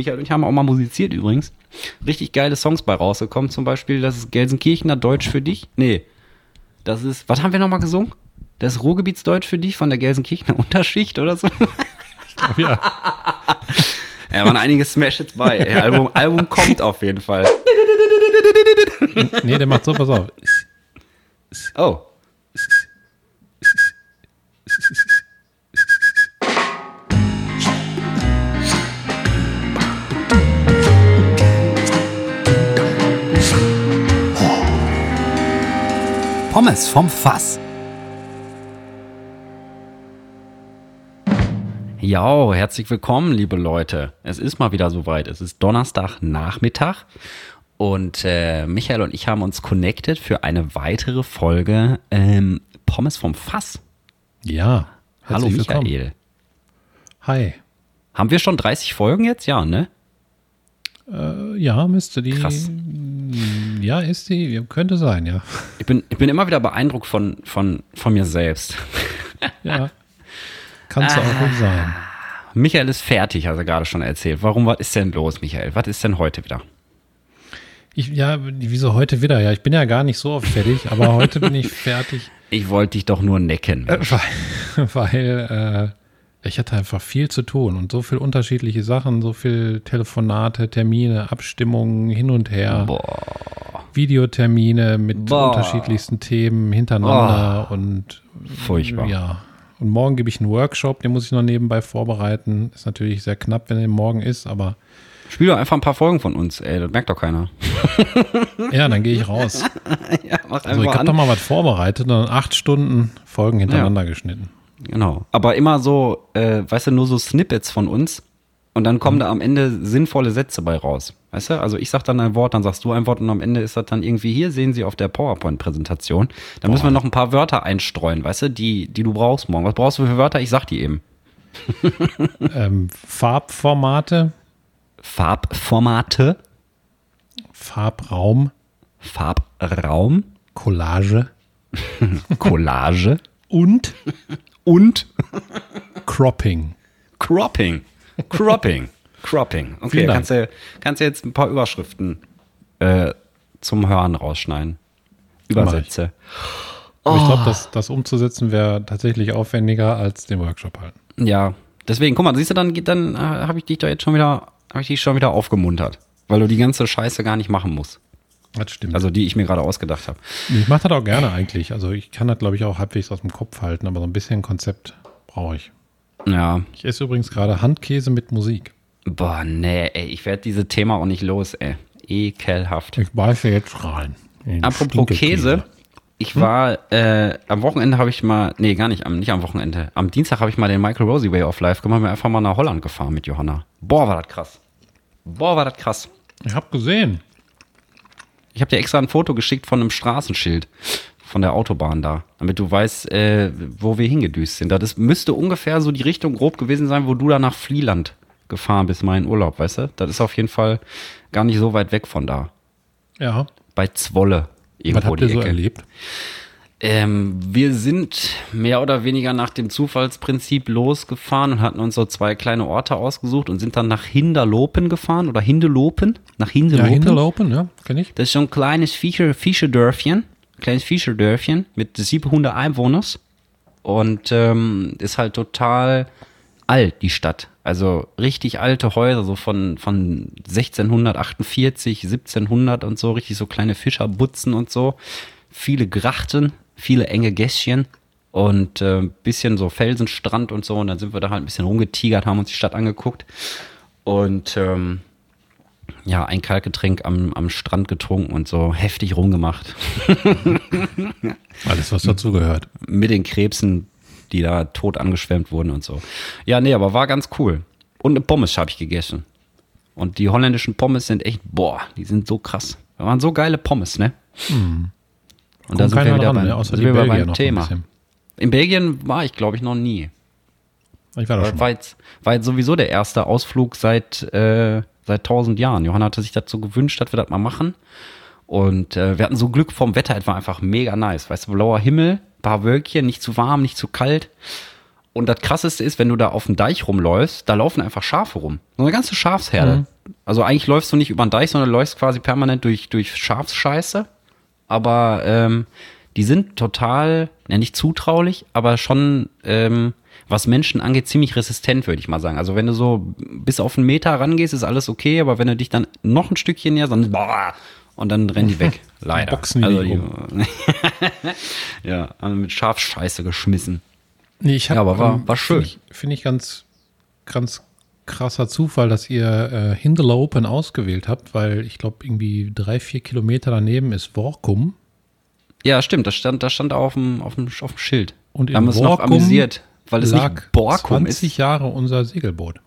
Michael und ich haben auch mal musiziert übrigens. Richtig geile Songs bei rausgekommen. Zum Beispiel, das ist Gelsenkirchener Deutsch für dich. Nee, das ist, was haben wir nochmal gesungen? Das Ruhrgebietsdeutsch für dich von der Gelsenkirchener Unterschicht oder so? Ja. Ja, waren einige Smash-Hits bei. Ey, Album, Album kommt auf jeden Fall. Nee, der macht so, pass auf. Oh. Pommes vom Fass. Ja, herzlich willkommen, liebe Leute. Es ist mal wieder soweit. Es ist Donnerstagnachmittag und äh, Michael und ich haben uns connected für eine weitere Folge ähm, Pommes vom Fass. Ja. Hallo herzlich willkommen. Michael. Hi. Haben wir schon 30 Folgen jetzt? Ja, ne? Äh, ja, müsste die. Krass. Ja, ist die. Könnte sein, ja. Ich bin, ich bin immer wieder beeindruckt von, von, von mir selbst. Ja. Kannst du auch ruhig sein. Michael ist fertig, hat er gerade schon erzählt. Warum, was ist denn los, Michael? Was ist denn heute wieder? Ich, ja, wieso heute wieder? Ja, ich bin ja gar nicht so oft fertig, aber heute bin ich fertig, Ich wollte dich doch nur necken. äh, weil, weil äh, ich hatte einfach viel zu tun und so viel unterschiedliche Sachen, so viel Telefonate, Termine, Abstimmungen hin und her. Videotermine mit Boah. unterschiedlichsten Themen hintereinander und Furchtbar. ja. Und morgen gebe ich einen Workshop, den muss ich noch nebenbei vorbereiten. Ist natürlich sehr knapp, wenn er morgen ist, aber Spiel doch einfach ein paar Folgen von uns, ey. Das merkt doch keiner. ja, dann gehe ich raus. ja, mach Also ich habe doch mal was vorbereitet und dann acht Stunden Folgen hintereinander geschnitten. Genau. Aber immer so, äh, weißt du, nur so Snippets von uns und dann kommen da am Ende sinnvolle Sätze bei raus. Weißt du? Also ich sag dann ein Wort, dann sagst du ein Wort und am Ende ist das dann irgendwie hier, sehen Sie auf der PowerPoint-Präsentation. Da müssen wir noch ein paar Wörter einstreuen, weißt du, die, die du brauchst morgen. Was brauchst du für Wörter? Ich sag die eben. Ähm, Farbformate, Farbformate, Farbraum, Farbraum, Collage Collage und und Cropping. Cropping. Cropping. Cropping. Okay, kannst du, kannst du jetzt ein paar Überschriften äh, zum Hören rausschneiden. Übersätze. Aber ich Oh. glaube, das, das umzusetzen wäre tatsächlich aufwendiger als den Workshop halten. Ja, deswegen, guck mal, siehst du, dann, dann äh, habe ich dich doch jetzt schon wieder, habe ich dich schon wieder aufgemuntert. Weil du die ganze Scheiße gar nicht machen musst. Das stimmt. Also die ich mir gerade ausgedacht habe. ich mache das auch gerne eigentlich. Also ich kann das, glaube ich, auch halbwegs aus dem Kopf halten, aber so ein bisschen Konzept brauche ich. Ja. Ich esse übrigens gerade Handkäse mit Musik. Boah, nee, ey, ich werde dieses Thema auch nicht los, ey. Ekelhaft. Ich beiße jetzt rein. Apropos. Käse, ich war äh, am Wochenende habe ich mal, nee, gar nicht, am, nicht am Wochenende. Am Dienstag habe ich mal den Michael Rosie Way of Life gemacht, bin einfach mal nach Holland gefahren mit Johanna. Boah, war das krass. Boah, war das krass. Ich habe gesehen. Ich habe dir extra ein Foto geschickt von einem Straßenschild von der Autobahn da, damit du weißt, äh, wo wir hingedüst sind. Das müsste ungefähr so die Richtung grob gewesen sein, wo du da nach Flieland gefahren bist, in Urlaub, weißt du? Das ist auf jeden Fall gar nicht so weit weg von da. Ja. Bei Zwolle. Was Irgendwo habt die ihr so erlebt? Ähm, wir sind mehr oder weniger nach dem Zufallsprinzip losgefahren und hatten uns so zwei kleine Orte ausgesucht und sind dann nach Hinderlopen gefahren oder Hindelopen, nach Ja, Hindelopen. Ja, kenne ich. Das ist so ein kleines Fischer, Fischerdörfchen, kleines Fischerdörfchen mit 700 Einwohnern und ähm, ist halt total alt, die Stadt. Also richtig alte Häuser, so von, von 1648, 1700 und so, richtig so kleine Fischerbutzen und so. Viele Grachten, viele enge Gässchen und äh, bisschen so Felsenstrand und so. Und dann sind wir da halt ein bisschen rumgetigert, haben uns die Stadt angeguckt. Und ähm, ja, ein Kaltgetränk am, am Strand getrunken und so heftig rumgemacht. Alles, was dazu gehört. Mit den Krebsen, die da tot angeschwemmt wurden und so. Ja, nee, aber war ganz cool. Und eine Pommes habe ich gegessen. Und die holländischen Pommes sind echt, boah, die sind so krass. Das waren so geile Pommes, ne? Und da sind wir wieder dran, beim? Außer sind wir beim Thema. In Belgien war ich, glaube ich, noch nie. Ich war da schon. War jetzt, war jetzt sowieso der erste Ausflug seit, äh, seit tausend Jahren. Johanna hatte sich dazu gewünscht, dass wir das mal machen. Und äh, wir hatten so Glück vom Wetter, es war einfach mega nice. Weißt du, blauer Himmel, paar Wölkchen, nicht zu warm, nicht zu kalt. Und das krasseste ist, wenn du da auf dem Deich rumläufst, da laufen einfach Schafe rum. So eine ganze Schafsherde. Also eigentlich läufst du nicht über den Deich, sondern läufst quasi permanent durch, durch Schafsscheiße. Aber ähm, die sind total, ja nicht zutraulich, aber schon, ähm, was Menschen angeht, ziemlich resistent, würde ich mal sagen. Also wenn du so bis auf einen Meter rangehst, ist alles okay, aber wenn du dich dann noch ein Stückchen näher, dann boah, und dann rennen die weg. Leider. Boxen die also dich ja, also mit Schafscheiße geschmissen. Nee, ich hab, Ja, aber war- ähm, war schön. Finde ich, find ich ganz, ganz krasser Zufall, dass ihr äh, Hindelopen ausgewählt habt, weil ich glaube, irgendwie drei, vier Kilometer daneben ist Workum. Ja, stimmt, das stand, das stand auf dem, auf dem, auf dem Schild. Und Wir haben in uns noch amüsiert, weil es lag nicht Borkum 20 ist. Jahre unser Segelboot.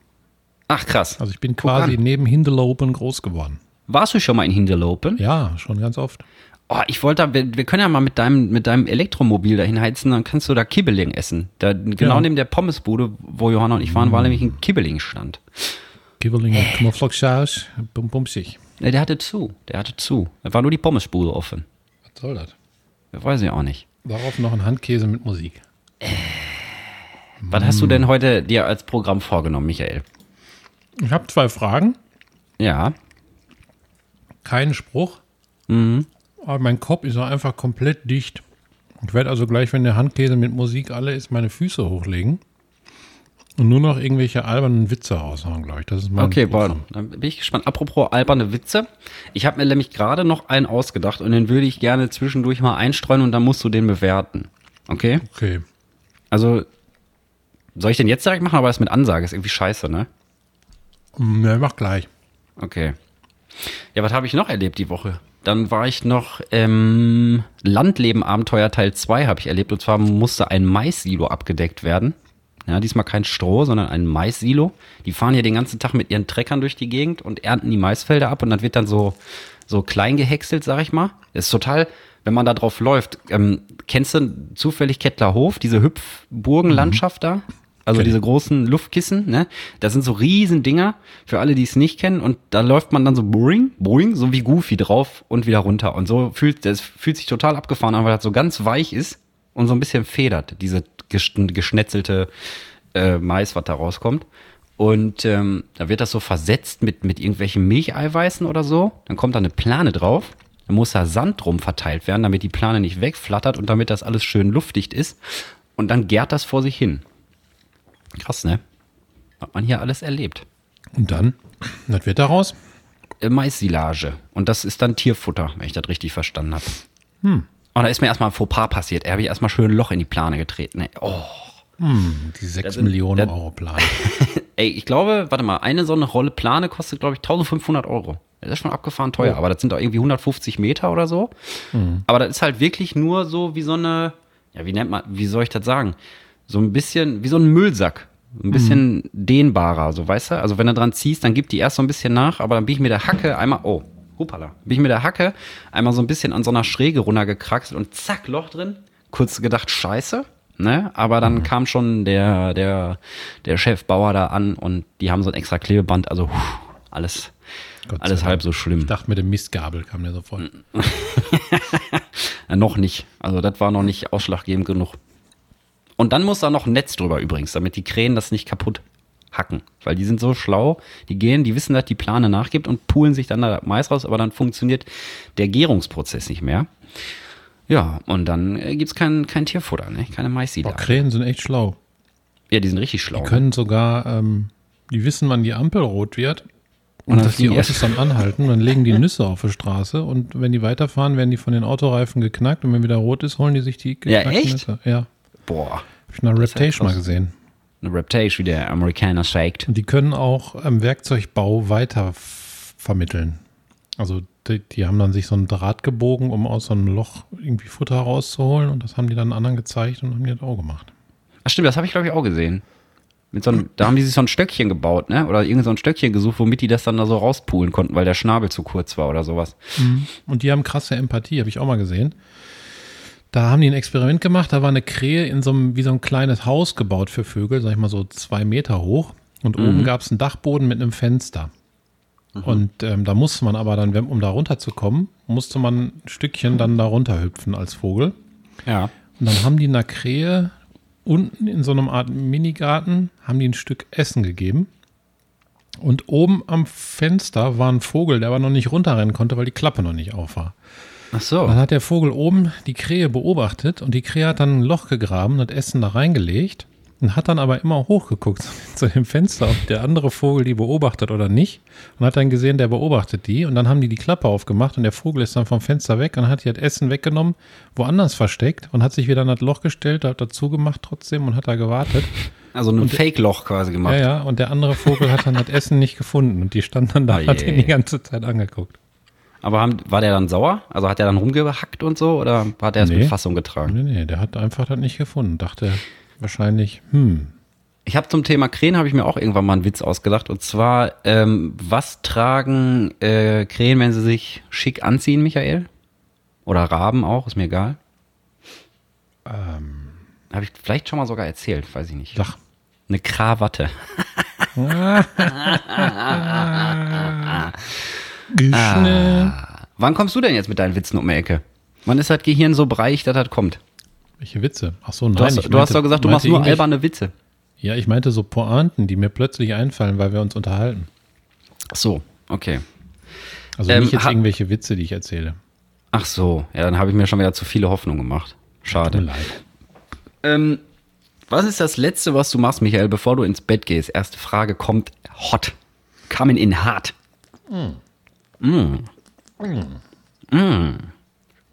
Ach krass. Also ich bin Guck quasi an. neben Hindelopen groß geworden. Warst du schon mal in Hinterlopen? Ja, schon ganz oft. Oh, ich wollte, wir, wir können ja mal mit deinem, mit deinem Elektromobil dahin heizen, dann kannst du da Kibbeling essen. Da, genau Ja. neben der Pommesbude, wo Johanna und ich waren, war nämlich ein Kibbeling-Stand. Kibbeling mit Knoflocksaus, bum bum sich. Ne, der hatte zu, der hatte zu. Da war nur die Pommesbude offen. Was soll das? Das weiß ich auch nicht. Darauf noch ein Handkäse mit Musik. Was hast du denn heute dir als Programm vorgenommen, Michael? Ich habe zwei Fragen, Ja. keinen Spruch. Mhm. Aber mein Kopf ist einfach komplett dicht. Ich werde also gleich, wenn der Handkäse mit Musik alle ist, meine Füße hochlegen und nur noch irgendwelche albernen Witze raushauen, glaube ich. Das ist mein Okay, boah, dann bin ich gespannt. Apropos alberne Witze. Ich habe mir nämlich gerade noch einen ausgedacht und den würde ich gerne zwischendurch mal einstreuen und dann musst du den bewerten. Okay? Okay. Also, soll ich den jetzt direkt machen, aber das mit Ansage ist irgendwie scheiße, ne? Ne, mach gleich. Okay. Ja, was habe ich noch erlebt die Woche? Dann war ich noch ähm, Landleben Abenteuer Teil 2 habe ich erlebt. Und zwar musste ein Mais-Silo abgedeckt werden. Ja, diesmal kein Stroh, sondern ein Mais-Silo. Die fahren hier den ganzen Tag mit ihren Treckern durch die Gegend und ernten die Maisfelder ab und dann wird dann so, so klein gehäckselt, sag ich mal. Das ist total, wenn man da drauf läuft. Ähm, kennst du zufällig Kettlerhof, diese Hüpfburgenlandschaft da? Also ich. diese großen Luftkissen, ne? Das sind so riesen Dinger für alle, die es nicht kennen. Und da läuft man dann so boing, boing, so wie Goofy drauf und wieder runter. Und so fühlt, das fühlt sich total abgefahren an, weil das so ganz weich ist und so ein bisschen federt, diese gesch- geschnetzelte äh, Mais, was da rauskommt. Und ähm, da wird das so versetzt mit, mit irgendwelchen Milcheiweißen oder so. Dann kommt da eine Plane drauf. Dann muss da Sand drum verteilt werden, damit die Plane nicht wegflattert und damit das alles schön luftdicht ist. Und dann gärt das vor sich hin. Krass, ne? Hat man hier alles erlebt. Und dann? Was wird daraus? Äh, Mais-Silage. Und das ist dann Tierfutter, wenn ich das richtig verstanden habe. Hm. Und da ist mir erstmal ein Fauxpas passiert. Er habe ich erstmal schön ein Loch in die Plane getreten. Ey. Oh. Die 6 sind- Millionen Euro Plan. Ey, ich glaube, warte mal, eine so eine Rolle Plane kostet, glaube ich, 1500 Euro. Das ist schon abgefahren teuer, aber das sind doch irgendwie 150 Meter oder so. Aber das ist halt wirklich nur so wie so eine, ja, wie nennt man, wie soll ich das sagen? So ein bisschen, wie so ein Müllsack. Ein bisschen dehnbarer, so weißt du? Also wenn du dran ziehst, dann gibt die erst so ein bisschen nach, aber dann bin ich mit der Hacke einmal, oh, hupala, bin ich mit der Hacke einmal so ein bisschen an so einer Schräge runtergekraxelt und zack, Loch drin. Kurz gedacht, scheiße, ne? Aber dann kam schon der, der, der Chefbauer da an und die haben so ein extra Klebeband, also puh, alles, Gott alles halb so schlimm. Ich dachte, mit dem Mistgabel kam der so voll. Äh, noch nicht. Also das war noch nicht ausschlaggebend genug. Und dann muss da noch ein Netz drüber übrigens, damit die Krähen das nicht kaputt hacken. Weil die sind so schlau, die gehen, die wissen, dass die Plane nachgibt und pulen sich dann da Mais raus, aber dann funktioniert der Gärungsprozess nicht mehr. Ja, und dann äh, gibt's kein, kein Tierfutter, ne? keine Maissilage. Krähen sind echt schlau. Ja, die sind richtig schlau. Die können sogar, ähm, die wissen, wann die Ampel rot wird. Und Und dass die Autos dann anhalten, dann legen die Nüsse auf die Straße und wenn die weiterfahren, werden die von den Autoreifen geknackt und wenn wieder rot ist, holen die sich die Ja, echt? Nüsse. Ja, Boah, hab ich Das ist ja Reptation mal gesehen. eine Reptage, wie der Amerikaner sagt. Die können auch im Werkzeugbau weiter vermitteln. Also die, die haben dann sich so ein Draht gebogen, um aus so einem Loch irgendwie Futter rauszuholen und das haben die dann anderen gezeigt und haben die das auch gemacht. Ach stimmt, das habe ich glaube ich auch gesehen. Mit so einem, da haben die sich so ein Stöckchen gebaut, ne? Oder irgend so ein Stöckchen gesucht, womit die das dann da so rauspulen konnten, weil der Schnabel zu kurz war oder sowas. Und die haben krasse Empathie, habe ich auch mal gesehen. Da haben die ein Experiment gemacht, da war eine Krähe in so einem, wie so ein kleines Haus gebaut für Vögel, sag ich mal so zwei Meter hoch. Und oben gab es einen Dachboden mit einem Fenster. Und ähm, da musste man aber dann, um da runterzukommen, musste man ein Stückchen dann da runterhüpfen als Vogel. Ja. Und dann haben die einer Krähe unten in so einem Art Minigarten haben die ein Stück Essen gegeben. Und oben am Fenster war ein Vogel, der aber noch nicht runterrennen konnte, weil die Klappe noch nicht auf war. Ach so. Dann hat der Vogel oben die Krähe beobachtet und die Krähe hat dann ein Loch gegraben und Essen da reingelegt und hat dann aber immer hochgeguckt zu dem Fenster, ob der andere Vogel die beobachtet oder nicht. Und hat dann gesehen, der beobachtet die. Und dann haben die die Klappe aufgemacht und der Vogel ist dann vom Fenster weg und hat die das Essen weggenommen, woanders versteckt und hat sich wieder in das Loch gestellt, hat dazu gemacht trotzdem und hat da gewartet. Also ein Fake-Loch quasi gemacht. Ja, ja, und der andere Vogel hat dann das Essen nicht gefunden und die stand dann da, Oh hat ihn die ganze Zeit angeguckt. Aber haben, war der dann sauer? Also hat er dann rumgehackt und so? Oder hat er es Nee. mit Fassung getragen? Nee, nee, der hat einfach das nicht gefunden. Dachte wahrscheinlich, hm, Ich habe zum Thema Krähen habe ich mir auch irgendwann mal einen Witz ausgedacht. Und zwar, ähm, was tragen äh, Krähen, wenn sie sich schick anziehen, Michael? Oder Raben auch, ist mir egal. ähm, Habe ich vielleicht schon mal sogar erzählt, weiß ich nicht. sag. Eine Krawatte. Geschnell. Wann kommst du denn jetzt mit deinen Witzen um die Ecke? Wann ist das Gehirn so breich, dass das kommt? Welche Witze? Ach so, nein. Du hast, ich du hast meinte- doch gesagt, du meinte machst nur alberne Witze. Ja, ich meinte so Pointen, die mir plötzlich einfallen, weil wir uns unterhalten. Ach so, okay. Also Ähm, nicht jetzt irgendwelche Witze, die ich erzähle. Ach so, ja, dann habe ich mir schon wieder zu viele Hoffnungen gemacht. Tut mir Schade. leid. Ähm, was ist das Letzte, was du machst, Michael, bevor du ins Bett gehst? Erste Frage kommt hot. Coming in hot.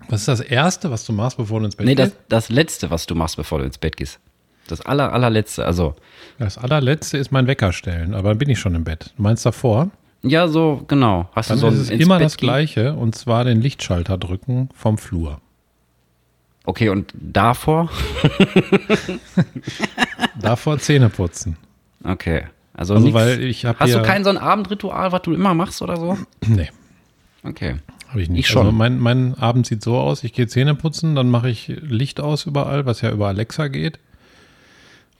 Was ist das Erste, was du machst, bevor du ins Bett Nee, das, gehst? das Letzte, was du machst, bevor du ins Bett gehst. Das aller, allerletzte, also. Das allerletzte ist mein Wecker stellen, aber dann bin ich schon im Bett. Du meinst davor? Ja, so, genau. Hast Dann du so ist es immer Bett das? Gleiche und zwar den Lichtschalter drücken vom Flur. Okay, und davor? Davor Zähne putzen. Okay. Also, Also, weil ich habe Hast du kein so ein Abendritual, was du immer machst oder so? Nee, Okay. habe ich nicht. Ich schon. Also mein, mein Abend sieht so aus, ich gehe Zähne putzen, dann mache ich Licht aus überall, was ja über Alexa geht.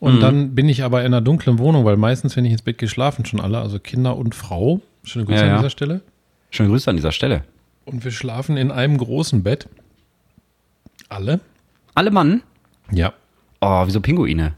Und Mhm. dann bin ich aber in einer dunklen Wohnung, weil meistens, wenn ich ins Bett gehe, schlafen schon alle, also Kinder und Frau. Schöne Grüße Ja, an ja. dieser Stelle. Schöne Grüße an dieser Stelle. Und wir schlafen in einem großen Bett. Alle? Alle Mann? Ja. Oh, wieso Pinguine?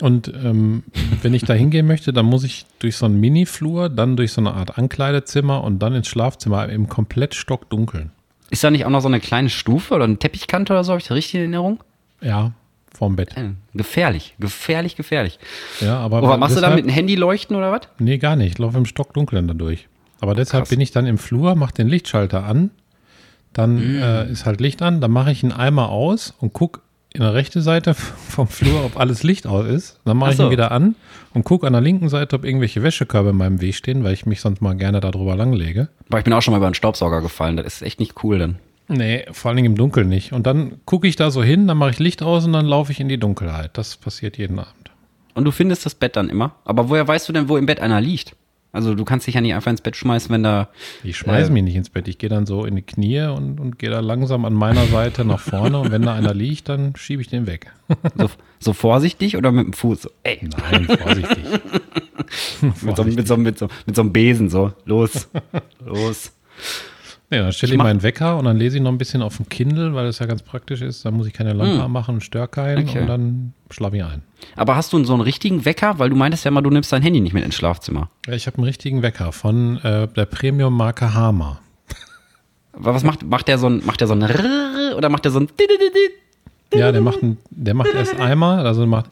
Und ähm, wenn ich da hingehen möchte, dann muss ich durch so einen Mini-Flur, dann durch so eine Art Ankleidezimmer und dann ins Schlafzimmer im komplett stockdunkeln. Ist da nicht auch noch so eine kleine Stufe oder eine Teppichkante oder so? Habe ich das richtig in Erinnerung? Ja, vorm Bett. Äh, gefährlich, gefährlich, gefährlich. Ja, aber Oh, was machst du da deshalb- mit dem Handy leuchten oder was? Nee, gar nicht. Ich laufe im Stockdunkeln da durch. Aber deshalb Krass. bin ich dann im Flur, mache den Lichtschalter an, dann Mm. äh, ist halt Licht an, dann mache ich einen Eimer aus und gucke in der rechten Seite vom Flur, ob alles Licht aus ist. Dann mache Ach ich so. ihn wieder an und gucke an der linken Seite, ob irgendwelche Wäschekörbe in meinem Weg stehen, weil ich mich sonst mal gerne darüber langlege. Boah, ich bin auch schon mal über einen Staubsauger gefallen. Das ist echt nicht cool dann. Nee, vor allen Dingen im Dunkeln nicht. Und dann gucke ich da so hin, dann mache ich Licht aus und dann laufe ich in die Dunkelheit. Das passiert jeden Abend. Und du findest das Bett dann immer. Aber woher weißt du denn, wo im Bett einer liegt? Also du kannst dich ja nicht einfach ins Bett schmeißen, wenn da. Ich schmeiße Äh. mich nicht ins Bett. Ich gehe dann so in die Knie und, und gehe da langsam an meiner Seite nach vorne. Und wenn da einer liegt, dann schiebe ich den weg. So, so vorsichtig oder mit dem Fuß? So, ey, Nein, vorsichtig. mit so, mit, so, mit, so, mit so einem Besen so. Los, los. Nee, dann stelle Ich ich meinen Wecker und dann lese ich noch ein bisschen auf dem Kindle, weil das ja ganz praktisch ist. Dann muss ich keine Lampe anmachen und störe keinen Okay. und dann schlafe ich ein. Aber hast du so einen richtigen Wecker? Weil du meintest ja mal, du nimmst dein Handy nicht mit ins Schlafzimmer. Ja, ich habe einen richtigen Wecker von äh, der Premium-Marke Hama. Was macht, macht der so ein, macht der so ein Rrrr oder macht der so ein Ja, der macht, ein, der macht erst einmal, also macht.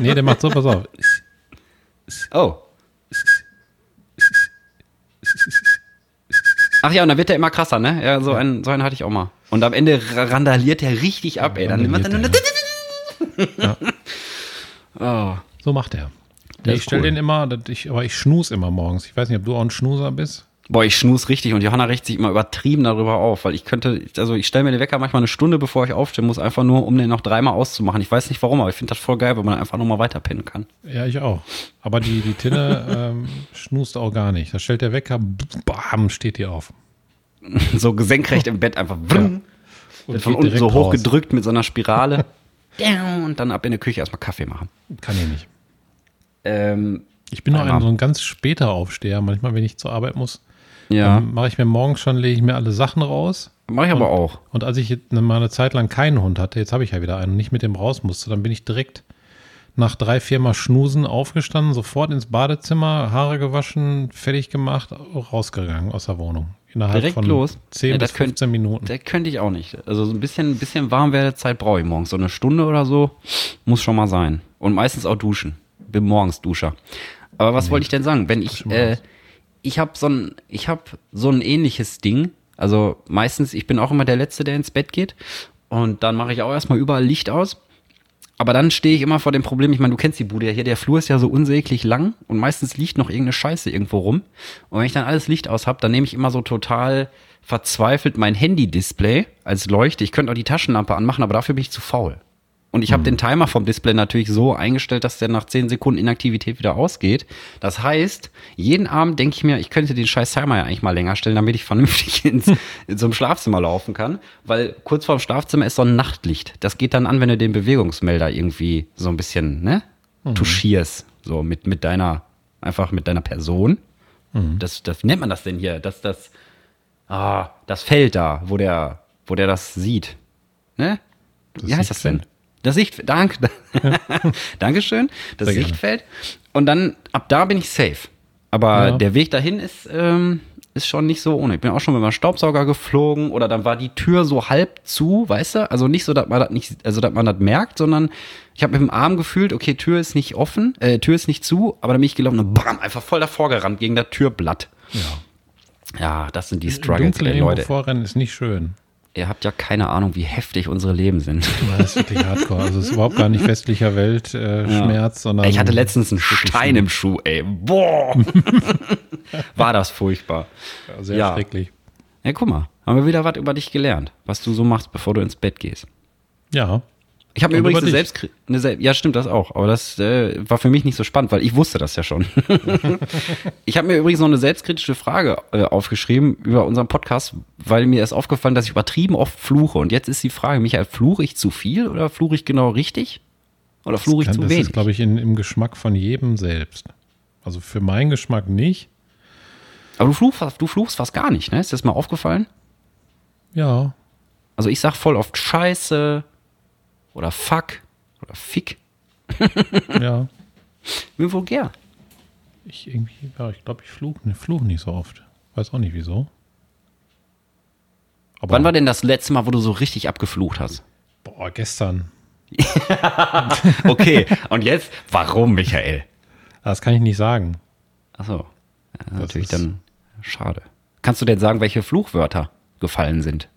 Nee, der macht so, pass auf. Oh. Ach ja, und dann wird der immer krasser, ne? Ja, so einen, so einen hatte ich auch mal. Und am Ende ra- randaliert der richtig ab, ey. Dann macht er nur Ja. Oh. So macht er. Der ich stelle cool. den immer, ich, aber ich schnus immer morgens. Ich weiß nicht, ob du auch ein Schnuser bist. Boah, ich schnus richtig und Johanna regt sich immer übertrieben darüber auf, weil ich könnte, also ich stelle mir den Wecker manchmal eine Stunde, bevor ich aufstehen muss, einfach nur, um den noch dreimal auszumachen. Ich weiß nicht warum, aber ich finde das voll geil, wenn man einfach nochmal weiterpennen kann. Ja, ich auch. Aber die, die Tinne ähm, schnust auch gar nicht. Da stellt der Wecker, bam, steht die auf. So senkrecht im Bett einfach. Vrm, Und wird von unten so raus. hochgedrückt mit so einer Spirale. und dann ab in der Küche erstmal Kaffee machen. Kann ich nicht. Ähm, Ich bin noch ein, so ein ganz später Aufsteher. Manchmal, wenn ich zur Arbeit muss, ja. dann mache ich mir morgens schon, lege ich mir alle Sachen raus. Mach ich aber auch. Und als ich mal eine Zeit lang keinen Hund hatte, jetzt habe ich ja wieder einen und nicht mit dem raus musste, dann bin ich direkt nach drei, vier Mal Schnusen aufgestanden, sofort ins Badezimmer, Haare gewaschen, fertig gemacht, rausgegangen aus der Wohnung. Innerhalb Direkt von los? 10 Ja, bis das könnt- 15 Minuten. Das könnte ich auch nicht. Also so ein bisschen, ein bisschen Warmwerdezeit brauche ich morgens. So eine Stunde oder so muss schon mal sein. Und meistens auch duschen. Bin morgens Duscher. Aber was wollte ich denn sagen? Wenn ich, äh, ich habe so ein, ich habe so ein ähnliches Ding. Also meistens, ich bin auch immer der Letzte, der ins Bett geht. Und dann mache ich auch erstmal überall Licht aus. Aber dann stehe ich immer vor dem Problem, ich meine, du kennst die Bude ja hier, der Flur ist ja so unsäglich lang und meistens liegt noch irgendeine Scheiße irgendwo rum. Und wenn ich dann alles Licht aus habe, dann nehme ich immer so total verzweifelt mein Handy-Display als Leuchte. Ich könnte auch die Taschenlampe anmachen, aber dafür bin ich zu faul. Und ich habe den Timer vom Display natürlich so eingestellt, dass der nach 10 Sekunden Inaktivität wieder ausgeht. Das heißt, jeden Abend denke ich mir, ich könnte den scheiß Timer ja eigentlich mal länger stellen, damit ich vernünftig ins, in so einem Schlafzimmer laufen kann. Weil kurz vorm Schlafzimmer ist so ein Nachtlicht. Das geht dann an, wenn du den Bewegungsmelder irgendwie so ein bisschen, ne, touchierst. So mit, mit deiner, einfach mit deiner Person. Das, das, wie nennt man das denn hier? Das, das, ah, das Feld da, wo der, wo der das sieht. Ne? Wie heißt das denn? Das Sichtfeld, danke. Dankeschön. Das Sehr gerne. Sichtfeld. Und dann, ab da bin ich safe. Aber Ja. der Weg dahin ist, ähm, ist schon nicht so ohne. Ich bin auch schon mit meinem Staubsauger geflogen oder dann war die Tür so halb zu, weißt du? Also nicht so, dass man das nicht, also dass man das merkt, sondern ich habe mit dem Arm gefühlt, okay, Tür ist nicht offen, äh, Tür ist nicht zu, aber dann bin ich gelaufen und bam, einfach voll davor gerannt gegen das Türblatt. Ja. Ja, das sind die Struggles, Dunkeln ey, Leute. vorrennen ist nicht schön. Ihr habt ja keine Ahnung, wie heftig unsere Leben sind. Das ist wirklich hardcore. Also es ist überhaupt gar nicht westlicher Welt äh, Schmerz, sondern Ich hatte letztens einen Stein im Schuh, ey. Boah. War das furchtbar. sehr ja. schrecklich. Ja, guck mal. Haben wir wieder was über dich gelernt, was du so machst, bevor du ins Bett gehst. Ja. Ich habe übrigens eine. Selbstkri eine Ja, stimmt das auch. Aber das äh, war für mich nicht so spannend, weil ich wusste das ja schon. ich habe mir übrigens noch eine selbstkritische Frage äh, aufgeschrieben über unseren Podcast, weil mir ist aufgefallen, dass ich übertrieben oft fluche. Und jetzt ist die Frage, Michael, fluche ich zu viel oder fluche ich genau richtig? Oder fluche ich Kann- zu das wenig? ist, glaube ich, in, im Geschmack von jedem selbst. Also für meinen Geschmack nicht. Aber du fluchst, du fluchst fast gar nicht, ne? Ist das mal aufgefallen? Ja. Also ich sag voll oft Scheiße oder Fuck oder Fick. ja. Bin vulgär. Ich irgendwie, ja, ich glaube, ich fluche ne, fluch nicht so oft. Weiß auch nicht wieso. Aber Wann war denn das letzte Mal, wo du so richtig abgeflucht hast? boah, gestern. Okay, und jetzt, warum, Michael? Das kann ich nicht sagen. Achso, ja, natürlich ist- dann schade. Kannst du denn sagen, welche Fluchwörter gefallen sind?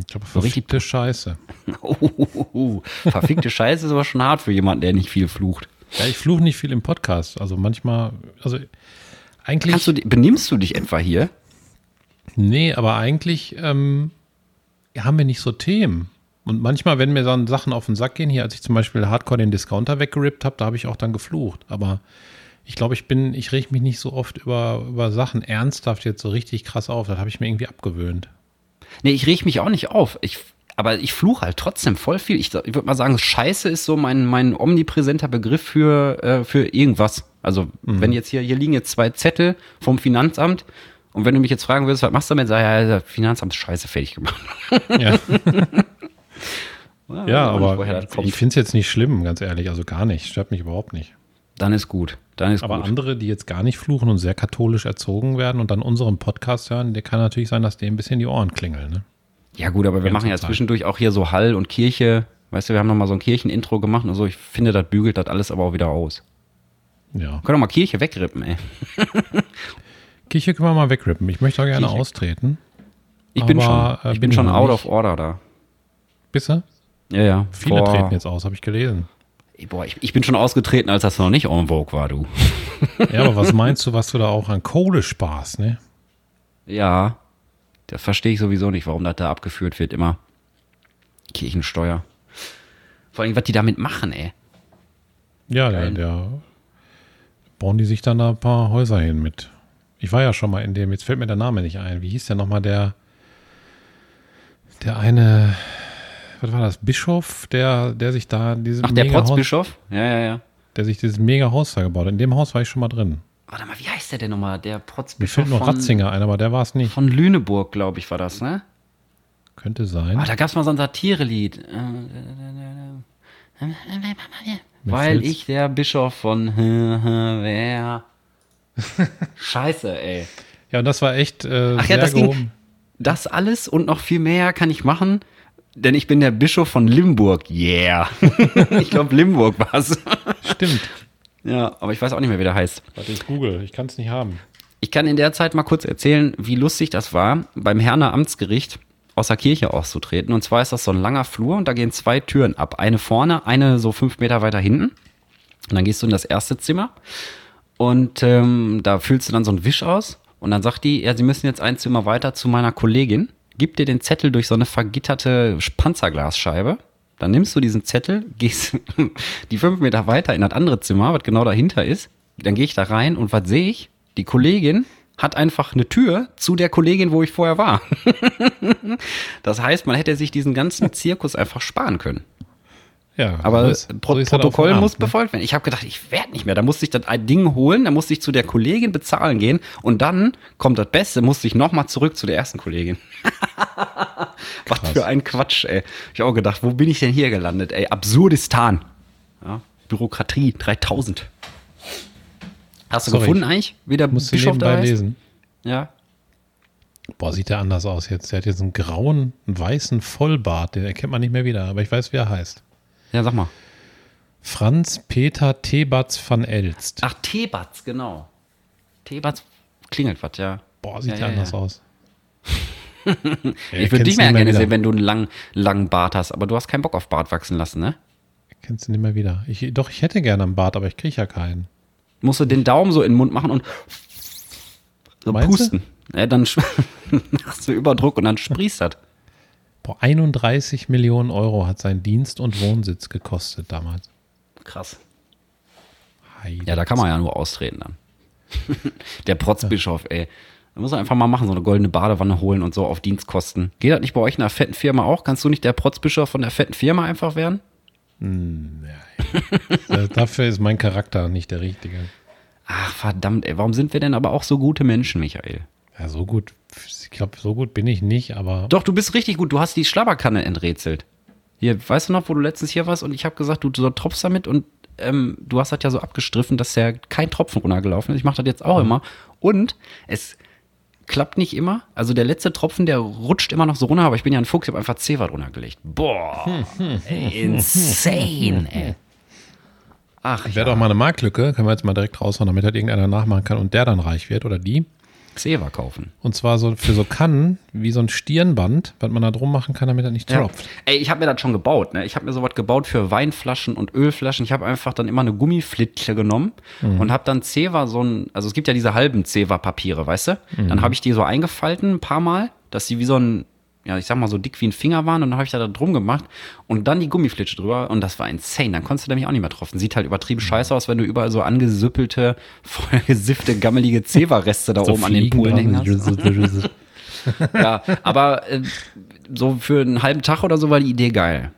Ich glaube, So richtig verfickte Scheiße. Oh, verfickte Scheiße ist aber schon hart für jemanden, der nicht viel flucht. Ja, ich fluche nicht viel im Podcast. Also manchmal, also eigentlich. Kannst du, benimmst du dich etwa hier? Nee, aber eigentlich ähm, haben wir nicht so Themen. Und manchmal, wenn mir dann Sachen auf den Sack gehen, hier, als ich zum Beispiel Hardcore den Discounter weggerippt habe, da habe ich auch dann geflucht. Aber ich glaube, ich bin, ich reg mich nicht so oft über, über Sachen ernsthaft jetzt so richtig krass auf. Das habe ich mir irgendwie abgewöhnt. Nee, ich reg mich auch nicht auf. Ich, aber ich fluche halt trotzdem voll viel. Ich, ich würde mal sagen, Scheiße ist so mein, mein omnipräsenter Begriff für, äh, für irgendwas. Also, wenn jetzt hier, hier liegen jetzt zwei Zettel vom Finanzamt und wenn du mich jetzt fragen würdest, was machst du damit, sag ich, ja, Finanzamt ist scheiße fertig gemacht. Ja, ja nicht, aber ich finde es jetzt nicht schlimm, ganz ehrlich. Also gar nicht. Stört mich überhaupt nicht. Dann ist gut. Dann ist Aber gut. andere, die jetzt gar nicht fluchen und sehr katholisch erzogen werden und dann unseren Podcast hören, der kann natürlich sein, dass denen ein bisschen die Ohren klingeln. Ne? Ja, gut, aber wir Ganze machen ja zwischendurch auch hier so Hall und Kirche. Weißt du, wir haben noch mal so ein Kirchenintro gemacht und so. Ich finde, das bügelt das alles aber auch wieder aus. Ja. Können wir mal Kirche wegrippen, ey. Kirche können wir mal wegrippen. Ich möchte auch gerne Kirche. austreten. Ich bin schon, äh, ich bin schon out nicht. of order da. Bist du? Ja, ja. Viele Vor- treten jetzt aus, habe ich gelesen. Boah, ich, ich bin schon ausgetreten, als das noch nicht en vogue war, du. Ja, aber was meinst du, was du da auch an Kohle sparst, ne? Ja, das verstehe ich sowieso nicht, warum das da abgeführt wird immer. Kirchensteuer. Vor allem, was die damit machen, ey. Ja, der, der bauen die sich dann da ein paar Häuser hin mit. Ich war ja schon mal in dem, jetzt fällt mir der Name nicht ein. Wie hieß der nochmal der, der eine, was war das, Bischof, der, der sich da diese Ach, der Protzbischof? Ja, ja, ja. der sich dieses mega Haus da gebaut hat. In dem Haus war ich schon mal drin. Warte mal, wie heißt der denn nochmal? Der Mir Protzbischof fällt nur von, Ratzinger ein, aber der war es nicht. von Lüneburg, glaube ich, war das, ne? Könnte sein. Ah, da gab es mal so ein Satirelied. Äh, Weil ich der Bischof von wer. Scheiße, ey. Ja, und das war echt äh, Ach sehr ja, das ging. gehoben. Das alles und noch viel mehr kann ich machen, denn ich bin der Bischof von Limburg. Yeah. ich glaube, Limburg war's. Stimmt. ja, aber ich weiß auch nicht mehr, wie der heißt. Warte, ich google. Ich kann es nicht haben. Ich kann in der Zeit mal kurz erzählen, wie lustig das war, beim Herner Amtsgericht aus der Kirche auszutreten. Und zwar ist das so ein langer Flur und da gehen zwei Türen ab. Eine vorne, eine so fünf Meter weiter hinten. Und dann gehst du in das erste Zimmer und ähm, da füllst du dann so einen Wisch aus. Und dann sagt die, ja, sie müssen jetzt ein Zimmer weiter zu meiner Kollegin. Gib dir den Zettel durch so eine vergitterte Panzerglasscheibe. Dann nimmst du diesen Zettel, gehst die fünf Meter weiter in das andere Zimmer, was genau dahinter ist. Dann gehe ich da rein und was sehe ich? Die Kollegin hat einfach eine Tür zu der Kollegin, wo ich vorher war. das heißt, man hätte sich diesen ganzen Zirkus einfach sparen können. Ja, Aber ist- Pro so das dem Protokoll Abend, muss ne? befolgt werden. Ich habe gedacht, ich werde nicht mehr. Da musste ich das ein Ding holen, da musste ich zu der Kollegin bezahlen gehen und dann kommt das Beste, musste ich nochmal zurück zu der ersten Kollegin. Was für ein Quatsch, ey. Ich hab auch gedacht, wo bin ich denn hier gelandet, ey? Absurdistan. Ja, Bürokratie 3000. Hast du Sorry, gefunden eigentlich, wie der Musst Bischof da nebenbei heißt? lesen. Ja. Boah, sieht der anders aus jetzt. Der hat jetzt einen grauen, einen weißen Vollbart. Den erkennt man nicht mehr wieder. Aber ich weiß, wie er heißt. Ja, sag mal. Franz Peter Tebatz van Elst. Ach, Tebatz, genau. Tebatz klingelt was, ja. Boah, sieht ja, ja, anders ja. aus. Ich würde dich mehr gerne sehen, wenn du einen langen, langen Bart hast, aber du hast keinen Bock auf Bart wachsen lassen, ne? Kennst du nicht mehr wieder. Ich, doch, ich hätte gerne einen Bart, aber ich kriege ja keinen. Musst du den Daumen so in den Mund machen und so Meinst du? pusten. Ja, dann machst du Überdruck und dann sprießt das. Boah, 31 Millionen Euro hat sein Dienst- und Wohnsitz gekostet damals. Krass. Heide. Ja, da kann man ja nur austreten dann. Der Protzbischof, ey. Da muss er einfach mal machen, so eine goldene Badewanne holen und so auf Dienstkosten. Geht das nicht bei euch in einer fetten Firma auch? Kannst du nicht der Protzbischof von der fetten Firma einfach werden? Äh, Dafür ist mein Charakter nicht der richtige. Ach, verdammt, ey. Warum sind wir denn aber auch so gute Menschen, Michael? Ja, so gut. Ich glaube, so gut bin ich nicht, aber Doch, du bist richtig gut. Du hast die Schlabberkanne enträtselt. Hier, weißt du noch, wo du letztens hier warst und ich habe gesagt, du so tropfst damit und ähm, du hast das ja so abgestriffen, dass ja kein Tropfen runtergelaufen ist. Ich mache das jetzt auch immer. Und es klappt nicht immer. Also der letzte Tropfen, der rutscht immer noch so runter, aber ich bin ja ein Fuchs, ich habe einfach C-Watt runtergelegt. Boah, insane, ey. Ach, wäre doch mal eine Marktlücke. Können wir jetzt mal direkt raushauen, damit halt irgendeiner nachmachen kann und der dann reich wird oder die. C-Watt kaufen. Und zwar so für so Kannen, wie so ein Stirnband, was man da drum machen kann, damit er nicht tropft. Ey, ich habe mir das schon gebaut. Ne? Ich habe mir sowas gebaut für Weinflaschen und Ölflaschen. Ich habe einfach dann immer eine Gummiflitsche genommen und habe dann Zewa so ein, also es gibt ja diese halben Zewa-Papiere, weißt du? Dann habe ich die so eingefalten ein paar Mal, dass die wie so ein, ja, ich sag mal so dick wie ein Finger waren und dann habe ich da, da drum gemacht und dann die Gummiflitsche drüber und das war insane. Dann konntest du nämlich auch nicht mehr tropfen. Sieht halt übertrieben scheiße aus, wenn du überall so angesüppelte, vollgesiffte, gammelige Zewa-Reste da So oben an den Polen dran. hängen hast. Ja, aber äh, so für einen halben Tag oder so war die Idee geil.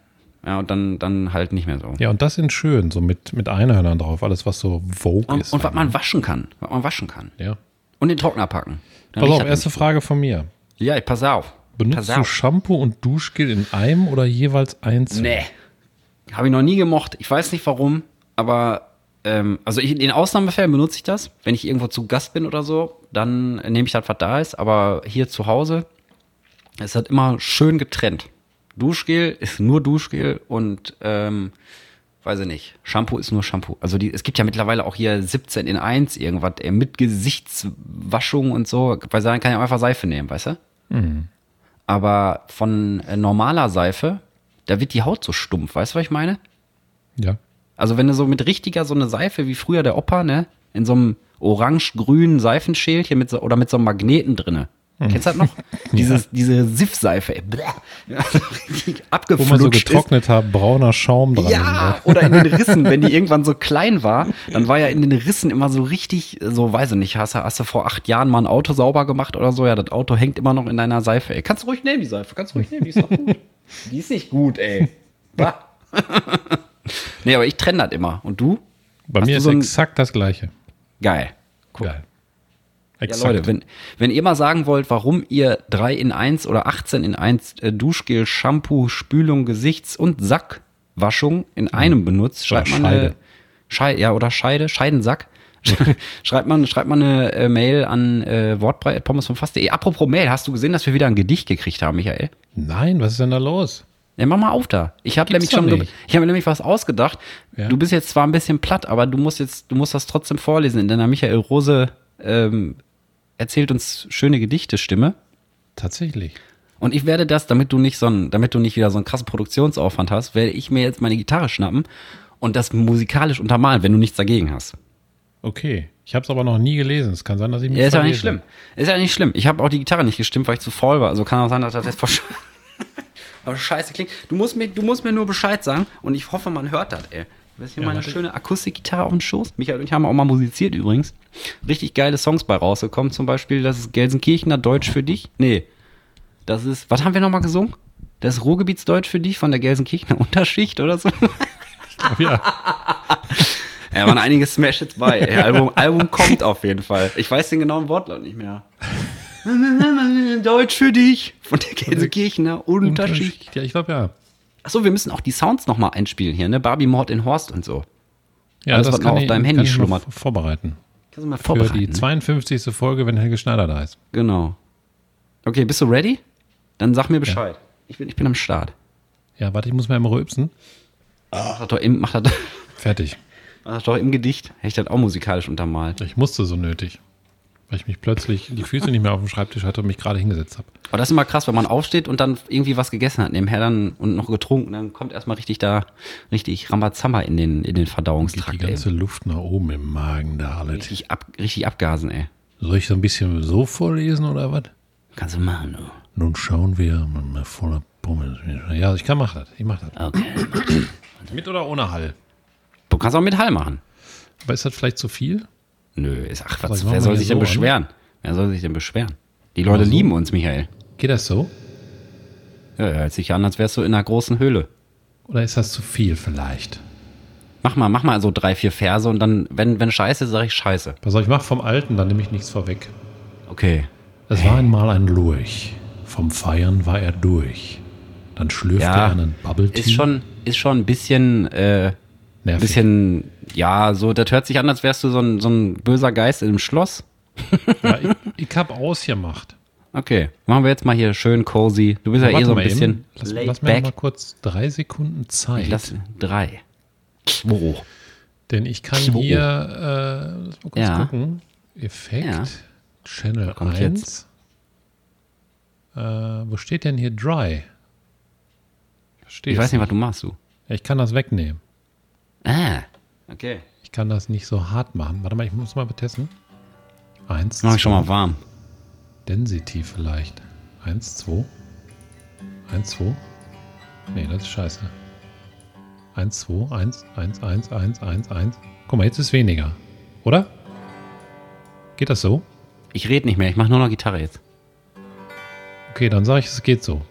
Ja, und dann, dann halt nicht mehr so. Ja, und das sind schön, so mit, mit Einhörnern drauf, alles was so Vogue Und, ist. und was man waschen kann. Was man waschen kann. ja. Und den Trockner packen. Dann Pass auf, erste Frage von mir. Ja, ich pass auf. Benutzt pass du auf. Shampoo und Duschgel in einem oder jeweils einzeln? Nee. Habe ich noch nie gemocht. Ich weiß nicht warum, aber ähm, also ich, in Ausnahmefällen benutze ich das. Wenn ich irgendwo zu Gast bin oder so, dann nehme ich das, was da ist. Aber hier zu Hause ist halt immer schön getrennt. Duschgel ist nur Duschgel und ähm, weiß ich nicht. Shampoo ist nur Shampoo. Also die, es gibt ja mittlerweile auch hier 17 in 1 irgendwas ey, mit Gesichtswaschung und so. Weil dann kann ich auch einfach Seife nehmen, weißt du? Aber von äh, normaler Seife, da wird die Haut so stumpf, weißt du, was ich meine? Ja. Also wenn du so mit richtiger so eine Seife wie früher der Opa, ne, in so einem orange-grünen Seifenschälchen mit so, oder mit so einem Magneten drinne. Kennst du das noch? Dieses, diese Siffseife, ey. Bläh. Ja, so richtig Wo abgeflutscht man so ist. getrockneter brauner Schaum dran Ja, ist. oder in den Rissen, wenn die irgendwann so klein war, dann war ja in den Rissen immer so richtig, so weiß ich nicht, hast du, hast du vor acht Jahren mal ein Auto sauber gemacht oder so, ja, das Auto hängt immer noch in deiner Seife, ey. Kannst du ruhig nehmen, die Seife, kannst du ruhig nehmen, die ist doch gut. die ist nicht gut, ey. Nee, aber ich trenne das immer. Und du? Bei Hast mir ist so exakt das gleiche. Geil. Cool. Geil. Ja, Exakt. Leute, wenn, wenn ihr mal sagen wollt, warum ihr 3 in 1 oder 18 in 1 äh, Duschgel, Shampoo, Spülung, Gesichts- und Sackwaschung in einem benutzt, schreibt Oder man eine Scheide. Scheide, ja, oder Scheide, Scheidensack. schreibt man, schreibt man eine äh, Mail an äh, Fass.de. Apropos Mail, hast du gesehen, dass wir wieder ein Gedicht gekriegt haben, Michael? Nein, was ist denn da los? Ja, mach mal auf da. Ich habe nämlich schon, nicht. ich habe mir nämlich was ausgedacht. Ja. Du bist jetzt zwar ein bisschen platt, aber du musst jetzt, du musst das trotzdem vorlesen. In deiner Michael Rose ähm, erzählt uns schöne Gedichte-Stimme. Tatsächlich. Und ich werde das, damit du nicht so ein, damit du nicht wieder so einen krassen Produktionsaufwand hast, werde ich mir jetzt meine Gitarre schnappen und das musikalisch untermalen, wenn du nichts dagegen hast. Okay. Ich habe es aber noch nie gelesen. Es kann sein, dass ich mich Ja, ist ja nicht schlimm. Ist ja nicht schlimm. Ich habe auch die Gitarre nicht gestimmt, weil ich zu faul war. Also kann auch sein, dass das jetzt aber scheiße klingt. Du musst, mir, du musst mir nur Bescheid sagen und ich hoffe, man hört das, ey. Du hast hier Ja, meine warte. schöne Akustikgitarre auf dem Schoß. Michael und ich haben auch mal musiziert übrigens. Richtig geile Songs bei rausgekommen. Zum Beispiel, das ist Gelsenkirchener Deutsch für dich. Nee. Das ist, was haben wir nochmal gesungen? Das ist Ruhrgebietsdeutsch für dich von der Gelsenkirchener Unterschicht oder so. Ja. Ja, waren einige Smash-Hits bei. Ey, Album, Album kommt auf jeden Fall. Ich weiß den genauen Wortlaut nicht mehr. Deutsch für dich. Von der Gelsenkirchener Unterschicht. Ja, ich glaube ja. Achso, wir müssen auch die Sounds nochmal einspielen hier, ne? Barbie Mord in Horst und so. Ja, Alles, was noch auf deinem Handy kann ich schlummert. vorbereiten. Kannst du mal Für vorbereiten? die ne? 52. Folge, wenn Helge Schneider da ist. Genau. Okay, bist du ready? Dann sag mir Bescheid. Ich, bin, ich bin am Start. Ja, warte, ich muss mal immer rülpsen. Mach das doch im, mach das, Fertig. mach das doch im Gedicht. Hätte ich das auch musikalisch untermalt. Ich musste so nötig. Weil ich mich plötzlich die Füße nicht mehr auf dem Schreibtisch hatte und mich gerade hingesetzt habe. Aber das ist immer krass, wenn man aufsteht und dann irgendwie was gegessen hat nebenher dann und noch getrunken, dann kommt erstmal richtig da, richtig Rambazamba in den, in den Die Verdauungstrakt. ey. ganze Luft nach oben im Magen da alles. Richtig, ab, richtig abgasen, ey. Soll ich so ein bisschen so vorlesen oder was? Kannst du machen, du. Nun schauen wir mal voller Pommes. Ja, ich kann machen das. Ich mache das. Okay. Mit oder ohne Hall? Du kannst auch mit Hall machen. Aber ist das vielleicht zu viel? Nö, ist, ach, was, machen wer soll sich denn so, ne? beschweren? Wer soll sich denn beschweren? Die Leute so. lieben uns, Michael. Geht das so? Ja, hört sich an, als wärst du in einer großen Höhle. Oder ist das zu viel vielleicht? Mach mal, mach mal so drei, vier Verse und dann, wenn, wenn scheiße, sag ich scheiße. Pass auf, ich mache vom Alten, dann nehme ich nichts vorweg. Okay. Es war einmal ein Lurch. Vom Feiern war er durch. Dann schlürfte Ja, er einen Bubble Tea. Ist schon, ist schon ein bisschen, äh, Nervig. bisschen, ja, so, das hört sich an, als wärst du so ein, so ein böser Geist im Schloss. Ja, ich, ich habe ausgemacht. Okay, machen wir jetzt mal hier schön cozy. Du bist ja eh so ein bisschen eben. Lass, lass mir mal kurz drei Sekunden Zeit. Ich lass drei. Zwei. denn ich kann Zwei. hier, äh, lass mal kurz Ja. gucken. Effekt, Ja. Channel kommt 1. Äh, wo steht denn hier Dry? Steht Ich weiß nicht, was du machst, du. Ich kann das wegnehmen. Ah, okay. Ich kann das nicht so hart machen. Warte mal, ich muss mal testen. Eins, mach ich schon mal warm. Density vielleicht. Eins, zwei. Eins, zwei. Nee, das ist scheiße. Eins, zwei, eins, eins, eins, eins, eins, eins. Guck mal, jetzt ist weniger. Oder? Geht das so? Ich rede nicht mehr, ich mache nur noch Gitarre jetzt. Okay, dann sage ich, es geht so.